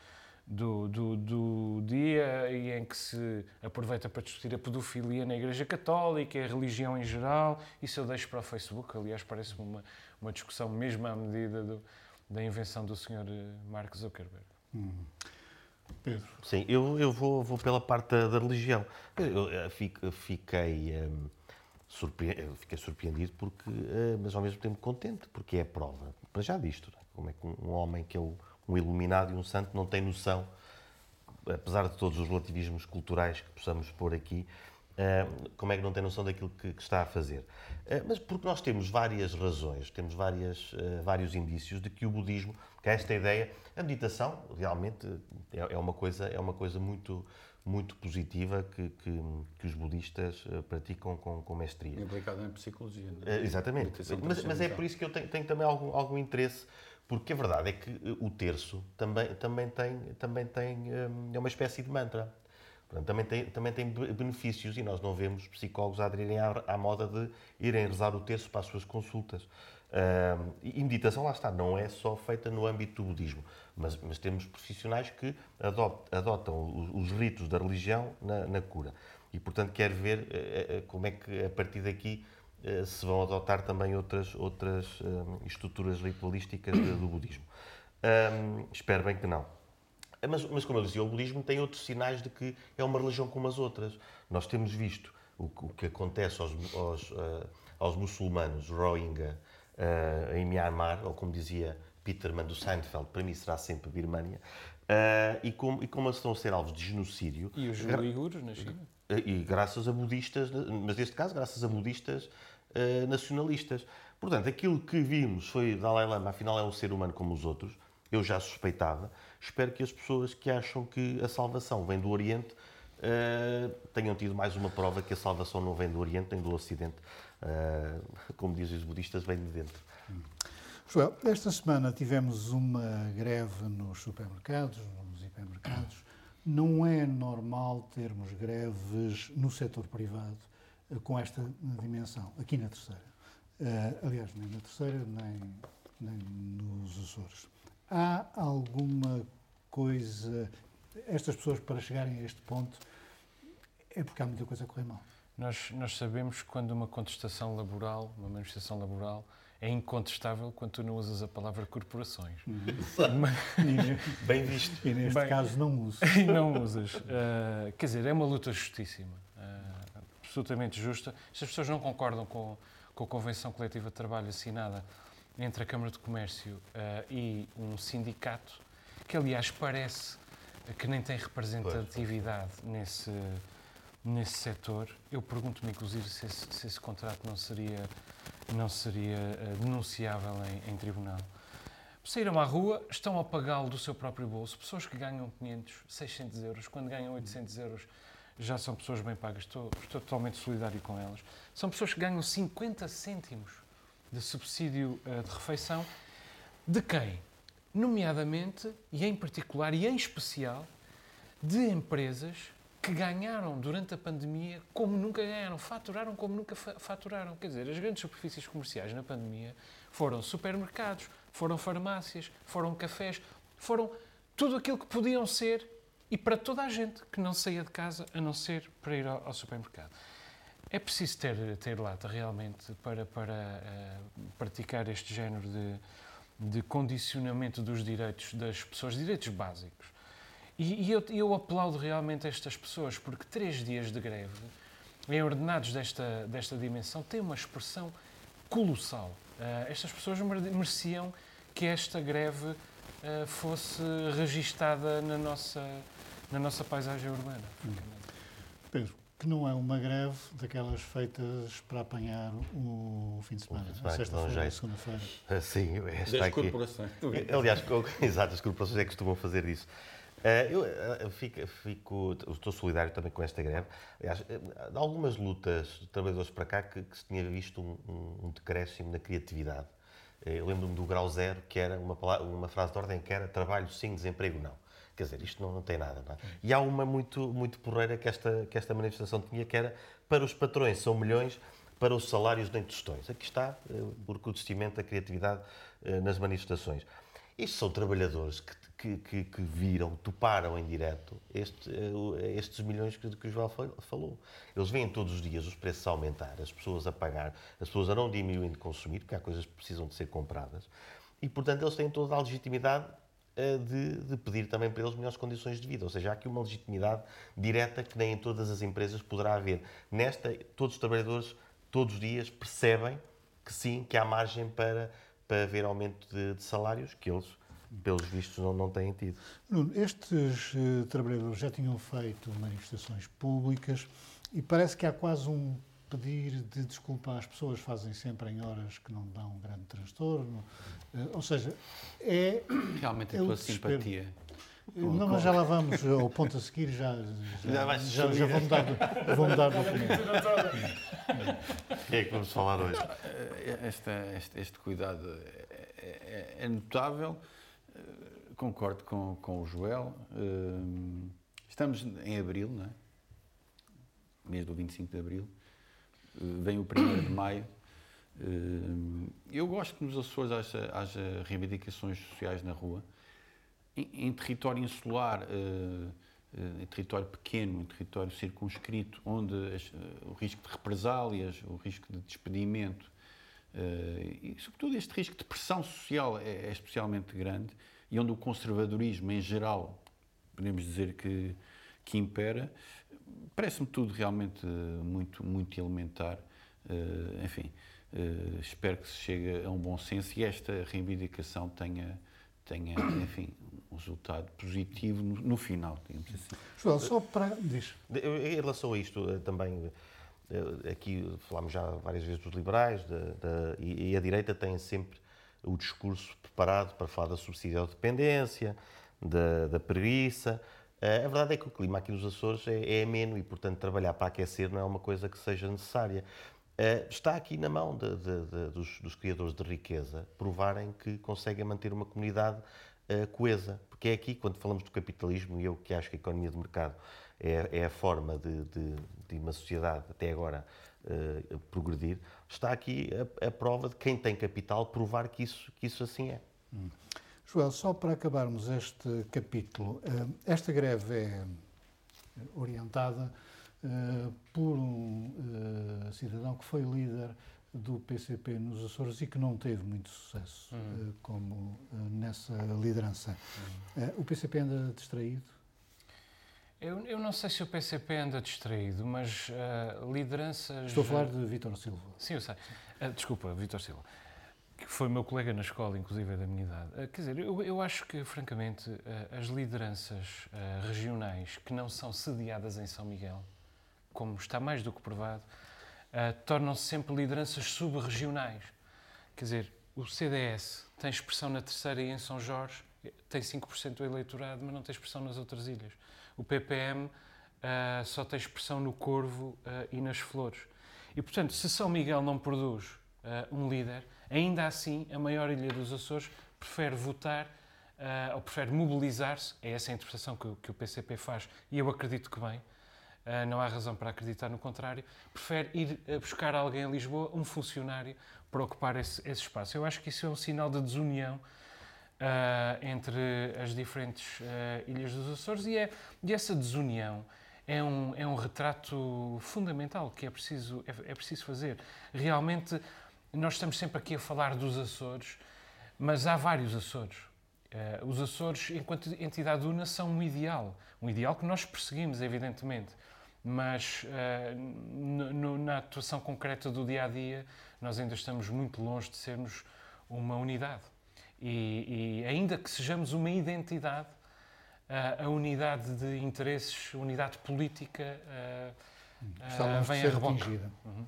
do, do, do, dia em que se aproveita para discutir a pedofilia na Igreja Católica, a religião em geral. Isso eu deixo para o Facebook. Aliás, parece-me uma, uma discussão mesmo à medida do, da invenção do Sr. Mark Zuckerberg. Hum. Pedro. Sim, eu, eu vou, vou pela parte da, da religião. Eu, eu fiquei, um, fiquei surpreendido, porque, mas ao mesmo tempo contente, porque é a prova, para já disto, como é que um homem que é o um iluminado e um santo não tem noção, apesar de todos os relativismos culturais que possamos pôr aqui, eh, como é que não tem noção daquilo que, está a fazer? Eh, mas porque nós temos várias razões, temos várias, eh, vários indícios de que o budismo, que é esta ideia, a meditação realmente é, é uma coisa, é uma coisa muito, muito positiva que, que, que, os budistas praticam com, com mestria. Implicado em psicologia. Não é? Exatamente. Mas, mas, é por isso que eu tenho, tenho também algum, algum interesse porque a verdade é que eh, o terço também, também, tem, também tem, hum, é uma espécie de mantra. Portanto, também tem, também tem benefícios e nós não vemos psicólogos aderirem à, à moda de irem rezar o terço para as suas consultas. Uh, e meditação, lá está, não é só feita no âmbito do budismo, mas, mas temos profissionais que adotam, os, os, ritos da religião na, na, cura. E, portanto, quero ver uh, como é que, a partir daqui, eh, se vão adotar também outras, outras eh, estruturas ritualísticas do budismo. Espero bem que não. Mas, mas, como eu dizia, o budismo tem outros sinais de que é uma religião como as outras. Nós temos visto o, o que acontece aos, aos, uh, aos muçulmanos Rohingya uh, em Myanmar, ou como dizia Peterman do Seinfeld, para mim será sempre Birmania, uh, e, como, e como estão a ser alvos de genocídio. E os uigures na China? E graças a budistas, mas neste caso, graças a budistas uh, nacionalistas. Portanto, aquilo que vimos foi Dalai Lama, afinal é um ser humano como os outros, eu já suspeitava. Espero que as pessoas que acham que a salvação vem do Oriente uh, tenham tido mais uma prova que a salvação não vem do Oriente nem do Ocidente. Uh, como dizem os budistas, vem de dentro. Joel, esta semana tivemos uma greve nos supermercados, nos hipermercados. Não é normal termos greves no setor privado com esta dimensão, aqui na terceira. Uh, aliás, nem na terceira, nem, nem nos Açores. Há alguma coisa. Estas pessoas, para chegarem a este ponto, é porque há muita coisa a correr mal. Nós, nós sabemos que quando uma contestação laboral, uma manifestação laboral, é incontestável quando tu não usas a palavra corporações. Uhum. Mas, Bem visto. E neste Bem, caso não uso. E não usas. Uh, quer dizer, é uma luta justíssima. Absolutamente justa. Estas pessoas não concordam com, com a Convenção Coletiva de Trabalho assinada entre a Câmara de Comércio uh, e um sindicato, que aliás parece que nem tem representatividade nesse, nesse setor. Eu pergunto-me, inclusive, se esse, se esse, contrato não seria, não seria uh, denunciável em, em tribunal. Saíram à rua, estão a pagá-lo do seu próprio bolso. Pessoas que ganham 500, 600 euros, quando ganham 800 euros, já são pessoas bem pagas, estou, estou totalmente solidário com elas. São pessoas que ganham 50 cêntimos de subsídio uh, de refeição. De quem? Nomeadamente, e em particular, e em especial, de empresas que ganharam durante a pandemia como nunca ganharam, faturaram como nunca faturaram. Quer dizer, as grandes superfícies comerciais na pandemia foram supermercados, foram farmácias, foram cafés, foram tudo aquilo que podiam ser e para toda a gente que não saía de casa a não ser para ir ao, ao supermercado. É preciso ter, ter lata realmente para, para uh, praticar este género de, de condicionamento dos direitos das pessoas, direitos básicos. E, e eu, eu aplaudo realmente estas pessoas, porque três dias de greve, em ordenados desta, desta dimensão, têm uma expressão colossal. Uh, estas pessoas mereciam que esta greve uh, fosse registada na nossa, na nossa paisagem urbana. Pedro, que não é uma greve daquelas feitas para apanhar o fim de semana, a sexta-feira, segunda-feira. Ah, sim, esta das aqui. corporações. Aliás, exato, as corporações é que costumam fazer isso. Ah, eu ah, fico, fico, estou solidário também com esta greve. Aliás, algumas lutas de trabalhadores para cá que, que se tinha visto um, um, um decréscimo na criatividade. Eu lembro-me do grau zero, que era uma, uma frase de ordem que era trabalho sim, desemprego não. Quer dizer, isto não, não tem nada. Não é? E há uma muito, muito porreira que esta, que esta manifestação tinha, que era para os patrões são milhões, para os salários nem tostões. Aqui está eh, o recrudescimento da criatividade eh, nas manifestações. Estes são trabalhadores que, que, que, que viram, toparam em direto este, eh, estes milhões que, que o João falou. Eles veem todos os dias os preços a aumentar, as pessoas a pagar, as pessoas a não diminuindo de consumir, porque há coisas que precisam de ser compradas. E, portanto, eles têm toda a legitimidade de, de, pedir também para eles melhores condições de vida. Ou seja, há aqui uma legitimidade direta que nem em todas as empresas poderá haver. Nesta, todos os trabalhadores, todos os dias, percebem que sim, que há margem para, para haver aumento de, de salários, que eles, pelos vistos, não, não têm tido. Estes uh, trabalhadores já tinham feito manifestações públicas e parece que há quase um pedir de desculpa às pessoas fazem sempre em horas que não dão um grande transtorno. Uh, ou seja, é. Realmente é a tua simpatia. Não, mas já lá vamos ao ponto a seguir, já, já, já, já, já vou mudar, vou mudar de opinião. O que é que vamos falar hoje? Esta, este, este cuidado é, é, é, notável, concordo com, com o Joel. Estamos em abril, não é? Mês do 25 de abril. Vem o 1 de maio. Eu gosto que nos Açores haja, haja reivindicações sociais na rua. Em, em território insular, em território pequeno, em território circunscrito, onde o risco de represálias, o risco de despedimento e, sobretudo, este risco de pressão social é, é especialmente grande e onde o conservadorismo, em geral, podemos dizer que, que impera, parece-me tudo realmente muito, muito elementar. Uh, enfim, uh, espero que se chegue a um bom senso e esta reivindicação tenha, tenha enfim, um resultado positivo no, no final, digamos assim. João, só para... Diz. Em relação a isto, eh, também, aqui falámos já várias vezes dos liberais de, de, e, e, a direita tem sempre o discurso preparado para falar da subsidiodependência, da, da preguiça, a verdade é que o clima aqui nos Açores é, é ameno e, portanto, trabalhar para aquecer não é uma coisa que seja necessária. Está aqui na mão de, de, de, dos, dos, criadores de riqueza provarem que conseguem manter uma comunidade coesa. Porque é aqui, quando falamos do capitalismo, e eu que acho que a economia de mercado é, é a forma de, uma sociedade, até agora, uh, progredir, está aqui a, a, prova de quem tem capital provar que isso, que isso assim é. Hum. Joel, só para acabarmos este capítulo, eh, esta greve é orientada eh, por um eh, cidadão que foi líder do PCP nos Açores e que não teve muito sucesso uhum. como nessa liderança. Uhum. O PCP anda distraído? Eu, eu, não sei se o PCP anda distraído, mas uh, lideranças. Estou a falar de Vítor Silva. Sim, eu sei. Uh, desculpa, Vítor Silva que foi meu colega na escola, inclusive é da minha idade. Eh, quer dizer, eu, eu acho que, francamente, eh, as lideranças eh, regionais que não são sediadas em São Miguel, como está mais do que provado, tornam-se sempre lideranças sub-regionais. Quer dizer, o CDS tem expressão na Terceira e em São Jorge, tem 5% do eleitorado, mas não tem expressão nas outras ilhas. O PPM uh, só tem expressão no Corvo uh, e nas Flores. E, portanto, se São Miguel não produz uh, um líder, Ainda assim, a maior ilha dos Açores prefere votar uh, ou prefere mobilizar-se, é essa a interpretação que, que, o PCP faz, e eu acredito que bem, uh, não há razão para acreditar no contrário, prefere ir uh, buscar alguém em Lisboa, um funcionário, para ocupar esse, esse espaço. Eu acho que isso é um sinal de desunião uh, entre as diferentes ilhas dos Açores e, é, e essa desunião é um, é um retrato fundamental que é preciso, é, é preciso fazer. Realmente, nós estamos sempre aqui a falar dos Açores, mas há vários Açores. Uh, os Açores, enquanto entidade una, são um ideal. Um ideal que nós perseguimos, evidentemente. Mas uh, no, na atuação concreta do dia a dia, nós ainda estamos muito longe de sermos uma unidade. E, e ainda que sejamos uma identidade, uh, a unidade de interesses, a unidade política, Está vem a reboque. Uhum.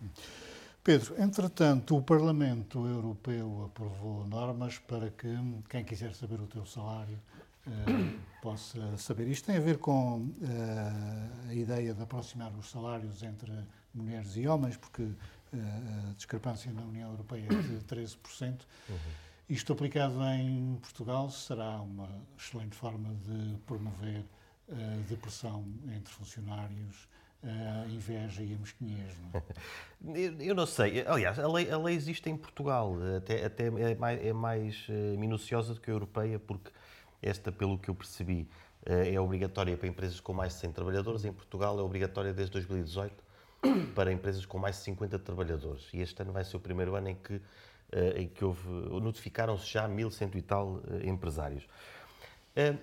Pedro, entretanto, o Parlamento Europeu aprovou normas para que quem quiser saber o teu salário uh, possa saber. Isto tem a ver com uh, a ideia de aproximar os salários entre mulheres e homens, porque uh, a discrepância na União Europeia é de 13%. Uhum. Isto aplicado em Portugal será uma excelente forma de promover a depressão entre funcionários a inveja e a mesquinhez. Não? Eu não sei. Aliás, a lei, a lei existe em Portugal, até, até é mais, é mais eh, minuciosa do que a europeia, porque esta, pelo que eu percebi, eh, é obrigatória para empresas com mais de 100 trabalhadores. Em Portugal é obrigatória desde 2018 para empresas com mais de 50 trabalhadores. E este ano vai ser o primeiro ano em que, eh, em que notificaram-se já 1.100 e tal empresários.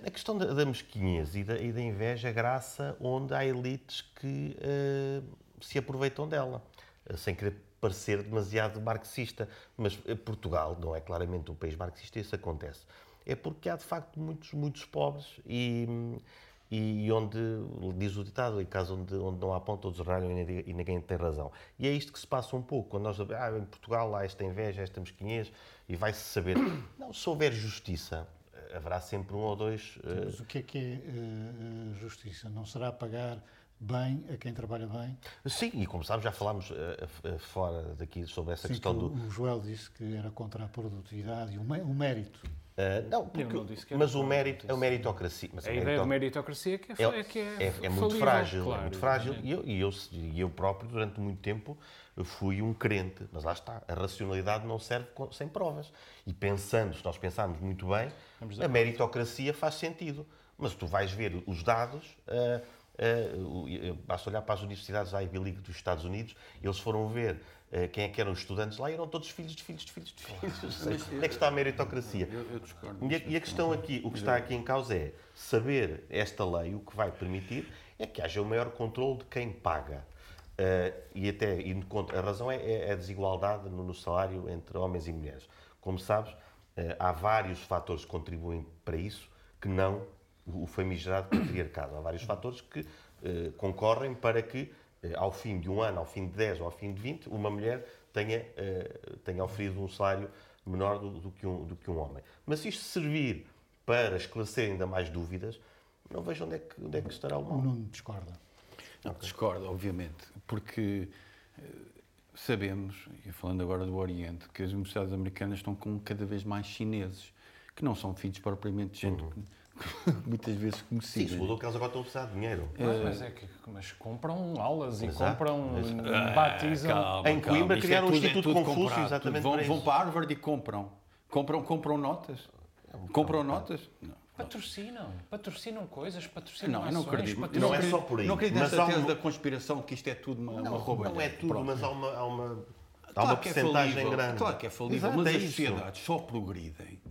A questão da, da mesquinhez e da, e da, inveja graça onde há elites que uh, se aproveitam dela, uh, sem querer parecer demasiado marxista. Mas Portugal não é claramente um país marxista isso acontece. É porque há de facto muitos, muitos pobres e, e onde, diz o ditado, em caso onde, onde não há pão, todos ralham e, e ninguém tem razão. E é isto que se passa um pouco, quando nós ah, em Portugal há esta inveja, esta mesquinhez e vai-se saber. Não, se houver justiça, haverá sempre um ou dois. Uh... Mas o que é que é uh, justiça? Não será pagar bem a quem trabalha bem? Sim, e como sabes, já falámos uh, fora daqui sobre essa Sim, questão que do. O Joel disse que era contra a produtividade e o, o mérito. Uh, não, porque, não mas o mérito é a meritocracia. Mas a, a ideia de meritocracia é que é, é, que é, é, é muito frágil, claro, é muito frágil. E eu, e, eu, e eu próprio, durante muito tempo, fui um crente. Mas lá está, a racionalidade não serve sem provas. E pensando, se nós pensarmos muito bem, a meritocracia faz sentido. Mas tu vais ver os dados, uh, uh, basta olhar para as universidades Ivy League dos Estados Unidos, eles foram ver uh, quem é que eram os estudantes lá, eram todos filhos de filhos de filhos de filhos. Onde é que está a meritocracia? Eu, eu discordo. E a, e a questão aqui, o que está aqui em causa é saber esta lei, o que vai permitir é que haja o maior controle de quem paga. Uh, e até e a razão é, é a desigualdade no, no, salário entre homens e mulheres. Como sabes, há vários fatores que contribuem para isso que não o famigerado patriarcado. Há vários fatores que uh, concorrem para que, ao fim de um ano, ao fim de 10 ou ao fim de 20, uma mulher tenha, tenha oferido um salário menor do, do, que um, do que um homem. Mas se isto servir para esclarecer ainda mais dúvidas, não vejo onde é que, onde é que estará o mal. O Nuno discorda. Não, discordo, obviamente, porque eh, sabemos, e falando agora do Oriente, que as universidades americanas estão com cada vez mais chineses, que não são filhos propriamente de gente uhum. que muitas vezes conhecida. Sim, mudou que eles agora estão a precisar de dinheiro. Mas, mas é que mas compram aulas Exato. e compram, mas, ah, batizam. Calma, em Coimbra é criaram é um Instituto é Confúcio, comprado. exatamente vão, vão para Harvard e compram. Compram, compram notas. É compram notas? Não. Patrocinam, patrocinam coisas, patrocinam não, ações, não acredito. Patrocinam... Não é só por aí. Não acredito nessa tese um... da conspiração que isto é tudo uma, não, uma rouba. Não é tudo, Pronto. mas há uma, há uma, há claro uma porcentagem é grande. Claro que é falível, Exato, mas é as sociedades só progridem,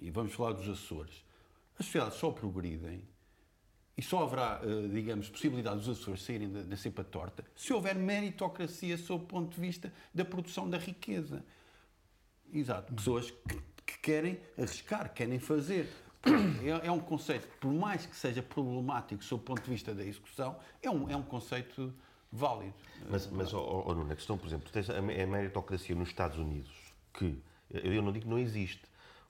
e vamos falar dos Açores, as sociedades só progridem e só haverá, eh, digamos, possibilidade dos Açores saírem da, da cepa torta se houver meritocracia sob o ponto de vista da produção da riqueza. Exato. Pessoas que, que querem arriscar, querem fazer. É, é, um conceito, por mais que seja problemático sob o ponto de vista da execução, é um, é um conceito válido. Mas, mas oh, oh, Nuno, a questão, por exemplo, tu tens a, a meritocracia nos Estados Unidos, que eu não digo que não existe.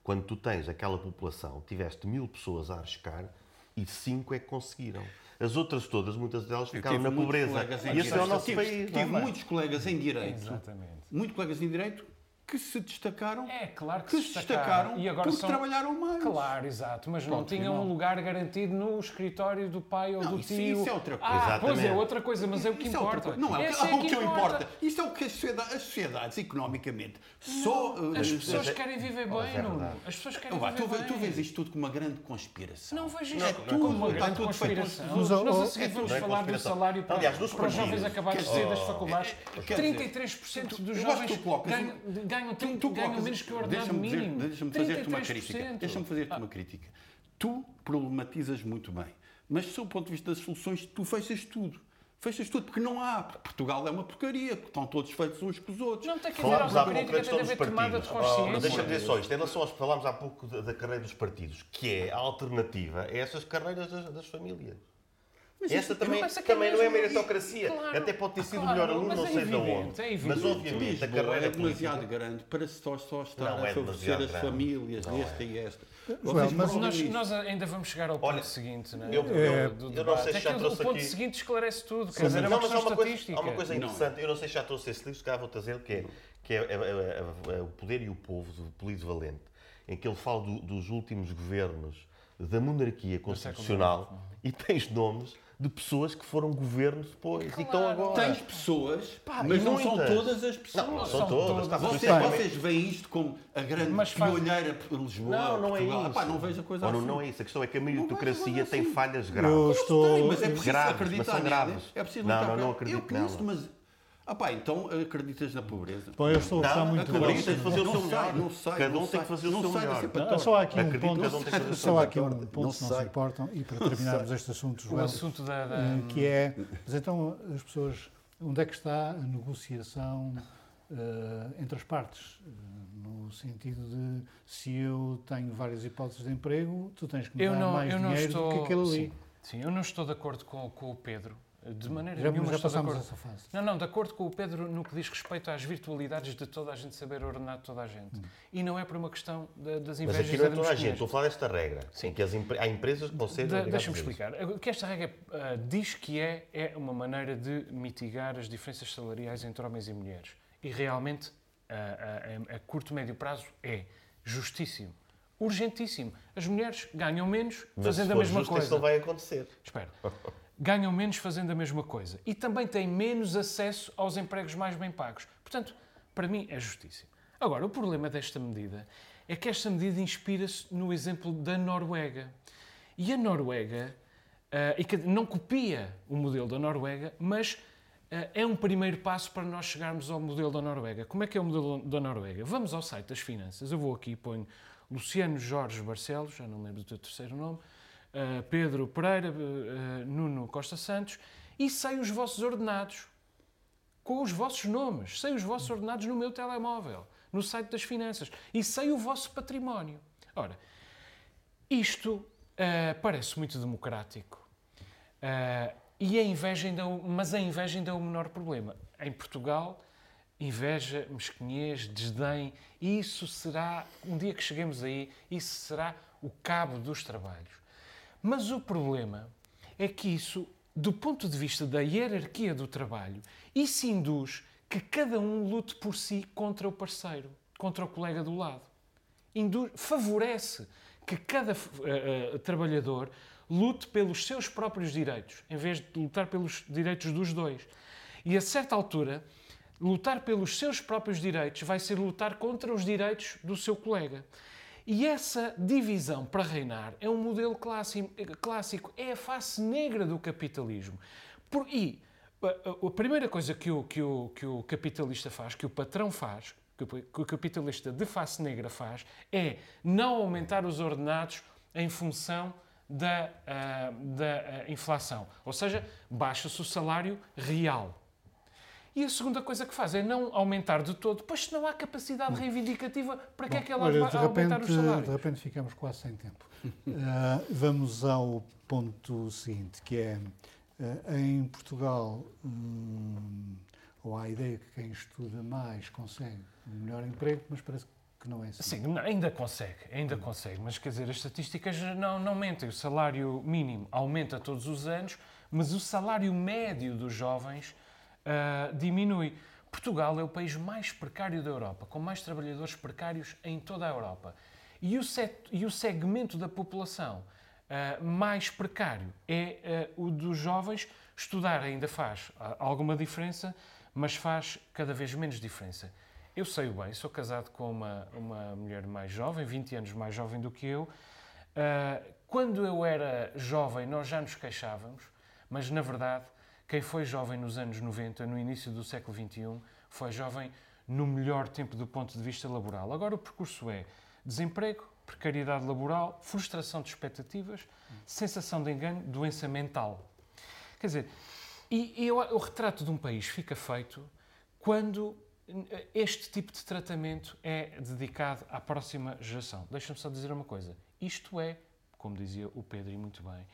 Quando tu tens aquela população, tiveste mil pessoas a arriscar e cinco é que conseguiram. As outras todas, muitas delas ficaram na pobreza. E esse é o nosso tive, país. Tive muitos colegas em Direito, Exatamente. muitos colegas em Direito que se destacaram. É, claro que, que se se destacaram E agora porque são... trabalharam mais. Claro, exato, mas não Ponto tinham um lugar garantido no escritório do pai ou Não, do isso- tio. isso é outra coisa. Ah, pois é Exatamente. outra coisa, mas é o que Isso outra importa. coisa. Não é o que, é o que importa. importa. Isto é o que as sociedades, as sociedades economicamente só. As eh, pessoas é- querem viver bem, é verdade. As pessoas querem Vá, tu, viver vê- bem. tu vês isto tudo como uma grande conspiração. Não vejo Não, isto não, como não, uma não, grande tudo conspiração. Oh, Nós oh, a seguir é vamos tudo, é falar do salário para, Aliás, nos para os jovens acabados de sair das dizer, faculdades. é- quer dizer, 33% dos jovens que tu ganham, ganham, Tu- 30, tu ganham colocas- menos que o ordenado deixa-me dizer- mínimo. Deixa-me fazer-te uma 33%. crítica. Deixa-me fazer-te uma crítica. Tu problematizas muito bem, mas do ponto de vista das soluções, tu fechas tudo. Fechas tudo, porque não há. Portugal é uma porcaria, estão todos feitos uns com os outros. Não tem que haver Falámos há pouco da tem questão de dos haver tomada de partidos. Oh, consciência. mas deixa-me dizer só isto. Em relação aos falámos há pouco da, da carreira dos partidos, que é a alternativa a essas carreiras das, das famílias. Mas Essa também, é é também não é meritocracia. Claro, Até pode ter sido o claro, melhor aluno, mas não é sei de onde. é mas obviamente a carreira é demasiado política. grande para só, só estar Não a é favorecer as grande. famílias, Não esta é. e esta. Joel, mas Nós, nós ainda vamos chegar ao ponto Olha, seguinte, não é? eu- Do- eu- do eu não debate. sei se É já que trouxe o ponto aqui- seguinte esclarece tudo, quer dizer, é não, uma mas há questão uma coisa, estatística. há uma coisa Não é. interessante, eu não sei se já trouxe esse livro, se calhar vou trazer, que é, que é, é- é- é- é O Poder e o Povo, do Polido Valente, em que ele fala do- dos últimos governos da monarquia constitucional e tens nomes de pessoas que foram governos depois e que estão Claro. agora. Tens pessoas, Pá, mas e não são todas as pessoas. Não, não são São todas. todas. Vocês, vocês veem isto como a grande Mas faz- pionheira por Lisboa, Não, não é Portugal. isso. Epá, não vejo a coisa Ora, assim. não é isso. A questão é que a meritocracia coisa tem assim. falhas Eu graves. estou. Tem, mas é preciso Graves, acreditar mas são graves. É preciso Não, não, não acredito Eu nela. mas... Ah pá, então acreditas na pobreza? Bom, eu estou a gostar Não, muito cada um tem que fazer o seu melhor. não sei, Cada não um tem que fazer o seu melhor. só há aqui um ponto, que que o só há aqui um ponto, Não se não se importam, e para terminarmos este assunto, O Joel, assunto da... da- eh, que é, mas então as pessoas, onde é que está a negociação eh, entre as partes? Eh, no sentido de, se eu tenho várias hipóteses de emprego, tu tens que me Eu dar não, mais eu não dinheiro estou... do que aquele ali. Sim, sim, eu não estou de acordo com, com o Pedro. De maneira Já, nenhuma já estou de acordo. essa fase. Não, não, de acordo com o Pedro no que diz respeito às virtualidades de toda a gente saber ordenar toda a gente. E não é por uma questão da- das Mas invejas aqui não é da toda a gente. Estou a falar desta regra. Sim. Que as empre- há empresas que vão ser. De- Deixa-me explicar. O que esta regra ah, diz que é, é uma maneira de mitigar as diferenças salariais entre homens e mulheres. E realmente, a, a- a- a curto e médio prazo, é justíssimo. Urgentíssimo. As mulheres ganham menos Mas fazendo se a mesma justo, coisa. isso não vai acontecer. Espera. Ganham menos fazendo a mesma coisa. E também têm menos acesso aos empregos mais bem pagos. Portanto, para mim é justíssimo. Agora, o problema desta medida é que esta medida inspira-se no exemplo da Noruega. E a Noruega que não copia o modelo da Noruega, mas ah, é um primeiro passo para nós chegarmos ao modelo da Noruega. Como é que é o modelo da Noruega? Vamos ao site das finanças. Eu vou aqui e ponho Luciano Jorge Barcelos, já não lembro do teu terceiro nome, Uh, Pedro Pereira, uh, Nuno Costa Santos, e sei os vossos ordenados, com os vossos nomes, sei os vossos ordenados no meu telemóvel, no site das finanças, e sei o vosso património. Ora, isto uh, parece muito democrático, e a inveja ainda, é mas a inveja ainda é o menor problema. Em Portugal, inveja, mesquinhez, desdém, isso será, um dia que cheguemos aí, isso será o cabo dos trabalhos. Mas o problema é que isso, do ponto de vista da hierarquia do trabalho, isso induz que cada um lute por si contra o parceiro, contra o colega do lado. Induz, favorece que cada eh, eh, trabalhador lute pelos seus próprios direitos, em vez de lutar pelos direitos dos dois. E a certa altura, lutar pelos seus próprios direitos vai ser lutar contra os direitos do seu colega. E essa divisão para reinar é um modelo clássico, é a face negra do capitalismo. Por- e a, primeira coisa que o, que, o, que o capitalista faz, que o patrão faz, que o, capitalista de face negra faz, é não aumentar os ordenados em função da, ah, da ah, inflação. Ou seja, baixa-se o salário real. E a segunda coisa que faz é não aumentar de todo, pois se não há capacidade reivindicativa, para que é que ela Olha, vai aumentar repente, os salários? de repente ficamos quase sem tempo. Ah, vamos ao ponto seguinte, que é, ah, em Portugal, hum, ou há a ideia que quem estuda mais consegue um melhor emprego, mas parece que não é assim. Sim, ainda consegue, ainda consegue, mas quer dizer, as estatísticas não, não mentem. O salário mínimo aumenta todos os anos, mas o salário médio dos jovens ah, diminui. Portugal é o país mais precário da Europa, com mais trabalhadores precários em toda a Europa. E o, set, e o segmento da população uh, mais precário é uh, o dos jovens. Estudar ainda faz uh, alguma diferença, mas faz cada vez menos diferença. Eu sei bem, sou casado com uma, uma mulher mais jovem, 20 anos mais jovem do que eu. quando eu era jovem, nós já nos queixávamos, mas na verdade quem foi jovem nos anos 90, no início do século XXI, foi jovem no melhor tempo do ponto de vista laboral. Agora o percurso é desemprego, precariedade laboral, frustração de expectativas, sensação de engano, doença mental. Quer dizer, e, e o retrato de um país fica feito quando este tipo de tratamento é dedicado à próxima geração. Deixa-me só dizer uma coisa. Isto é, como dizia o Pedro e muito bem,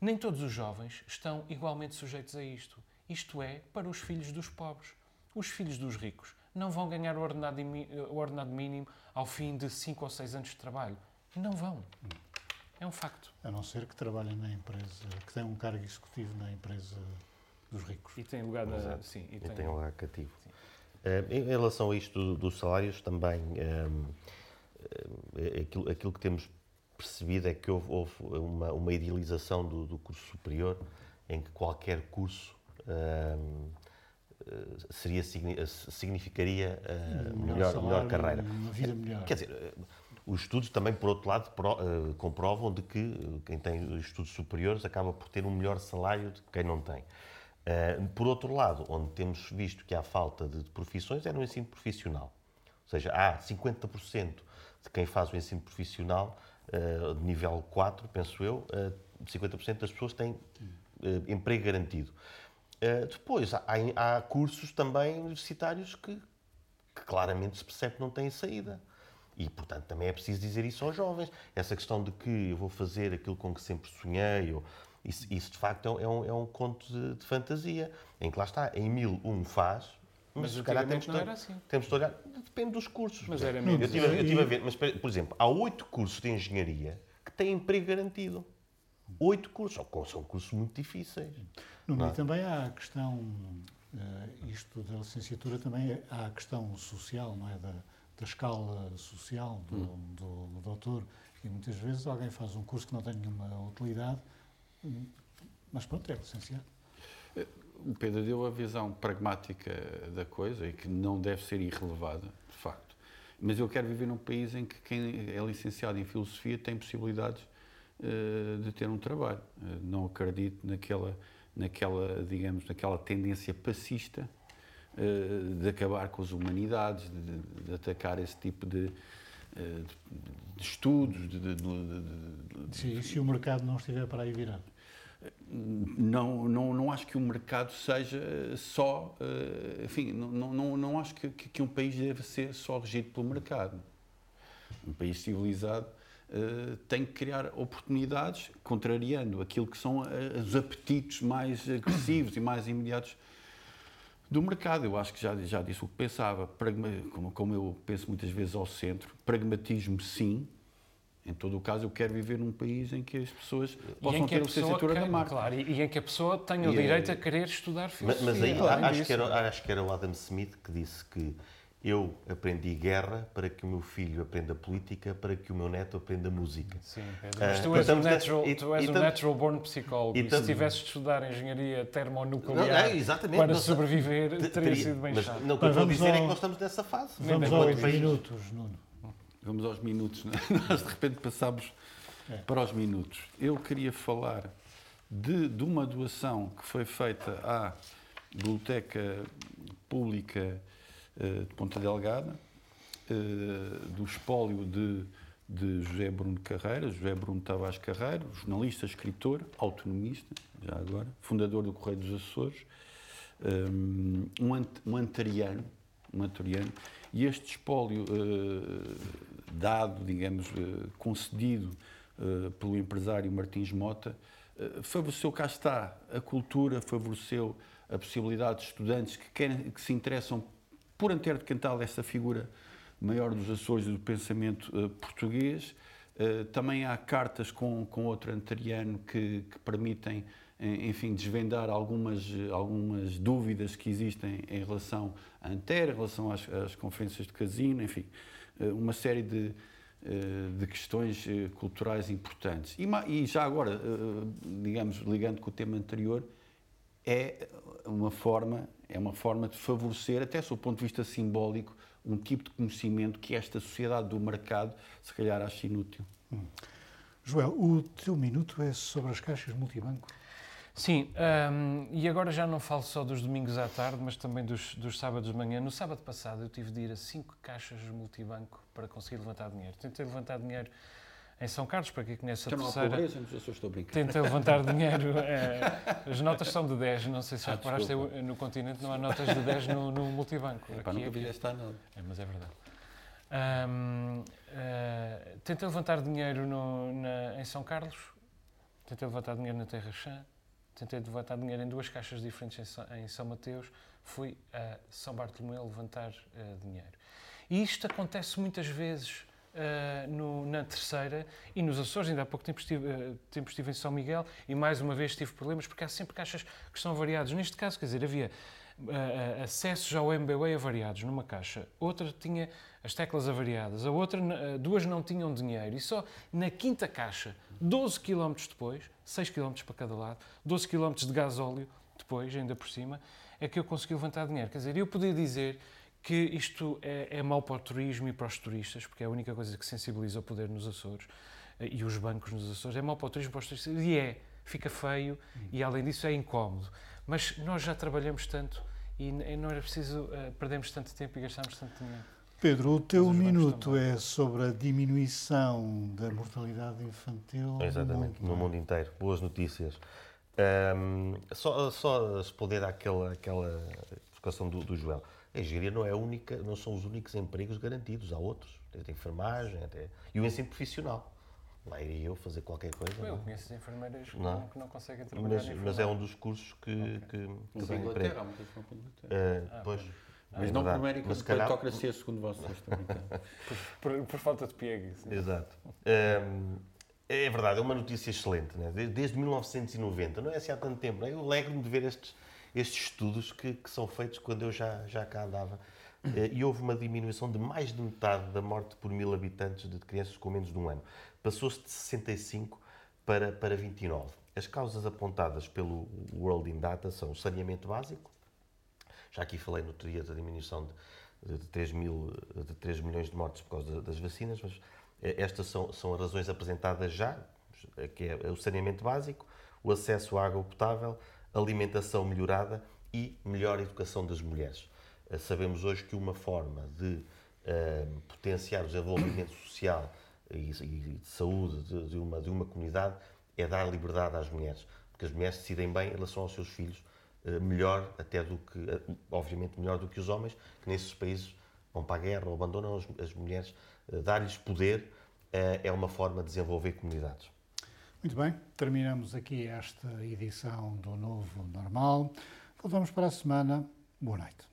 nem todos os jovens estão igualmente sujeitos a isto. Isto é, para os filhos dos pobres. Os filhos dos ricos não vão ganhar o ordenado, o ordenado mínimo ao fim de 5 ou 6 anos de trabalho. Não vão. É um facto. A não ser que trabalhem na empresa, que tenham um cargo executivo na empresa dos ricos. E tem lugar, na, sim, e, e tem, tem lugar cativo. Uh, em relação a isto dos salários, também um, ehm, eh, aquilo, aquilo que temos percebido é que houve, houve uma, uma, idealização do, do, curso superior em que qualquer curso uh, seria, significaria uh, melhor, salário, melhor carreira. Uma vida melhor. Quer dizer, os estudos também, por outro lado, pro, comprovam de que quem tem estudos superiores acaba por ter um melhor salário do que quem não tem. por outro lado, onde temos visto que há falta de, profissões é no ensino profissional. Ou seja, há 50% de quem faz o ensino profissional de nível 4, penso eu, uh, eh, 50% das pessoas têm uh, emprego garantido. depois, há, há, cursos também universitários que, que claramente se percebe que não têm saída. E, portanto, também é preciso dizer isso aos jovens. Essa questão de que eu vou fazer aquilo com que sempre sonhei, ou, isso, isso, de facto é um, é um conto de, de, fantasia, em que lá está, em mil um faz, mas, mas calhar temos, não era assim. temos de olhar, depende dos cursos. Mas era mesmo. Eu estive, eu estive a ver, mas, por exemplo, há oito cursos de engenharia que têm emprego garantido. Oito cursos, são cursos muito difíceis. No meio é? também há a questão, uh, isto da licenciatura, também há a questão social, não é? Da, da escala social do, hum. do, do doutor. E muitas vezes alguém faz um curso que não tem nenhuma utilidade, mas pronto, é licenciado o Pedro deu a visão pragmática da coisa e que não deve ser irrelevada, de facto. Mas eu quero viver num país em que quem é licenciado em filosofia tem possibilidades uh, de ter um trabalho. Uh, não acredito naquela, naquela, digamos, naquela tendência passista uh, de acabar com as humanidades, de, de atacar esse tipo de, de estudos. De, de, Sim, se o mercado não estiver para aí virado não, não, não acho que o mercado seja só, eh, enfim, não, não, não acho que, que um país deve ser só regido pelo mercado. Um país civilizado uh, tem que criar oportunidades, contrariando aquilo que são eh, os apetites mais agressivos e mais imediatos do mercado. Eu acho que já, já disse o que pensava, Pragma, como, como eu penso muitas vezes ao centro, pragmatismo sim, em todo o caso, eu quero viver num país em que as pessoas possam ter a licenciatura da marca. Claro, e em que a pessoa tenha o é- direito a querer estudar filosofia. Mas, mas aí claro, acho, que era, acho que era o Adam Smith que disse que eu aprendi guerra para que o meu filho aprenda política, para que o meu neto aprenda música. Sim, Pedro. Mas tu és, um natural, tu és um natural born psicólogo. E, e se tivesses de estudar engenharia termonuclear não, não, para não, sobreviver, teria, teria sido bem mas, chato. Não, o que eu estou a dizer ao... é que nós estamos nessa fase. Vamos aos minutos, Nuno. Vamos aos minutos, né? nós de repente passamos é. para os minutos. Eu queria falar de, de uma doação que foi feita à Biblioteca Pública uh, de Ponta Delgada, uh, do espólio de, de José Bruno Carreira, José Bruno Tavares Carreira, jornalista, escritor, autonomista, já agora, fundador do Correio dos Açores, um, um antariano, um antariano, e este espólio dado, digamos, eh, concedido eh, pelo empresário Martins Mota, eh, favoreceu, cá está, a cultura, favoreceu a possibilidade de estudantes que, querem, que se interessam por Antero de Cantal, essa figura maior dos Açores do pensamento português. também há cartas com, com outro antariano que, que permitem enfim, desvendar algumas, algumas dúvidas que existem em relação à Antero, em relação às, às conferências de casino, enfim, uma série de, de questões culturais importantes. E, e já agora, digamos, ligando com o tema anterior, é uma forma, é uma forma de favorecer, até do ponto de vista simbólico, um tipo de conhecimento que esta sociedade do mercado se calhar acha inútil. Hum. Joel, o teu minuto é sobre as caixas multibanco? Sim, um, e agora já não falo só dos domingos à tarde, mas também dos, dos sábados de manhã. No sábado passado eu tive de ir a cinco caixas multibanco para conseguir levantar dinheiro. Tentei levantar dinheiro em São Carlos, para quem conhece a então, terceira. Não há pobreza, não estou a brincar. Tentei levantar dinheiro. É, as notas são de 10, não sei se ah, reparaste, no continente não há notas de 10 no, no multibanco. Epá, Aqui nunca é, esta não. É, mas é verdade. Um, uh, eh, tentei levantar dinheiro no, na, em São Carlos, tentei levantar dinheiro na Terra Chã, tentei levantar dinheiro em duas caixas diferentes em São, Mateus, fui a São Bartolomeu levantar uh, dinheiro. E isto acontece muitas vezes uh, no, na terceira e nos Açores. Ainda há pouco tempo estive, uh, tempo estive em São Miguel e mais uma vez tive problemas porque há sempre caixas que são variadas. Neste caso, quer dizer, havia uh, acessos ao MBWay avariados numa caixa, outra tinha as teclas avariadas, a outra, duas não tinham dinheiro e só na quinta caixa, 12 km depois, 6 km para cada lado, 12 km de gasóleo depois, ainda por cima, é que eu consegui levantar dinheiro. Quer dizer, eu podia dizer que isto é, é mau para o turismo e para os turistas, porque é a única coisa que sensibiliza o poder nos Açores eh, e os bancos nos Açores. É mau para o turismo e para os turistas. E é, fica feio e além disso é incómodo. Mas nós já trabalhamos tanto e não era preciso uh, perdermos tanto tempo e gastarmos tanto dinheiro. Pedro, o teu minuto é sobre a diminuição da mortalidade infantil Exatamente, no mundo, no mundo inteiro. Boas notícias. Um, só, só responder àquela, àquela provocação do, do Joel. A engenharia não é única, não são os únicos empregos garantidos, há outros, desde a enfermagem até. E o ensino profissional. Lá iria eu fazer qualquer coisa. Eu não? É? conheço enfermeiras que não, que não conseguem trabalhar mas, mas é um dos cursos que, okay. que, que emprego. Há muitas vão para Inglaterra. Uh, pois. Ah, mas é não por mérito de calhar... meritocracia, segundo vocês também. por, por, por, falta de piegue. Exato. Um, é verdade, é uma notícia excelente. Né? Desde 1990, não é assim há tanto tempo. Né? Eu alegro-me de ver estes estes estudos que, que, são feitos quando eu já, já cá andava. Eh, e houve uma diminuição de mais de metade da morte por mil habitantes de crianças com menos de um ano. Passou-se de 65 para, para 29. As causas apontadas pelo World in Data são o saneamento básico, já aqui falei no outro dia da diminuição de, de, 3 mil, de 3 milhões de mortes por causa das vacinas, mas eh, estas são, são as razões apresentadas já, que é o saneamento básico, o acesso à água potável, alimentação melhorada e melhor educação das mulheres. Eh, sabemos hoje que uma forma de uh, potenciar o desenvolvimento social e, e de saúde de, de, uma, de uma comunidade é dar liberdade às mulheres, porque as mulheres decidem bem em relação aos seus filhos, uh, melhor até do que, uh, obviamente melhor do que os homens, que nesses países vão para a guerra ou abandonam as, as mulheres. Dar-lhes poder é uma forma de desenvolver comunidades. Muito bem, terminamos aqui esta edição do Novo Normal. Voltamos para a semana. Boa noite.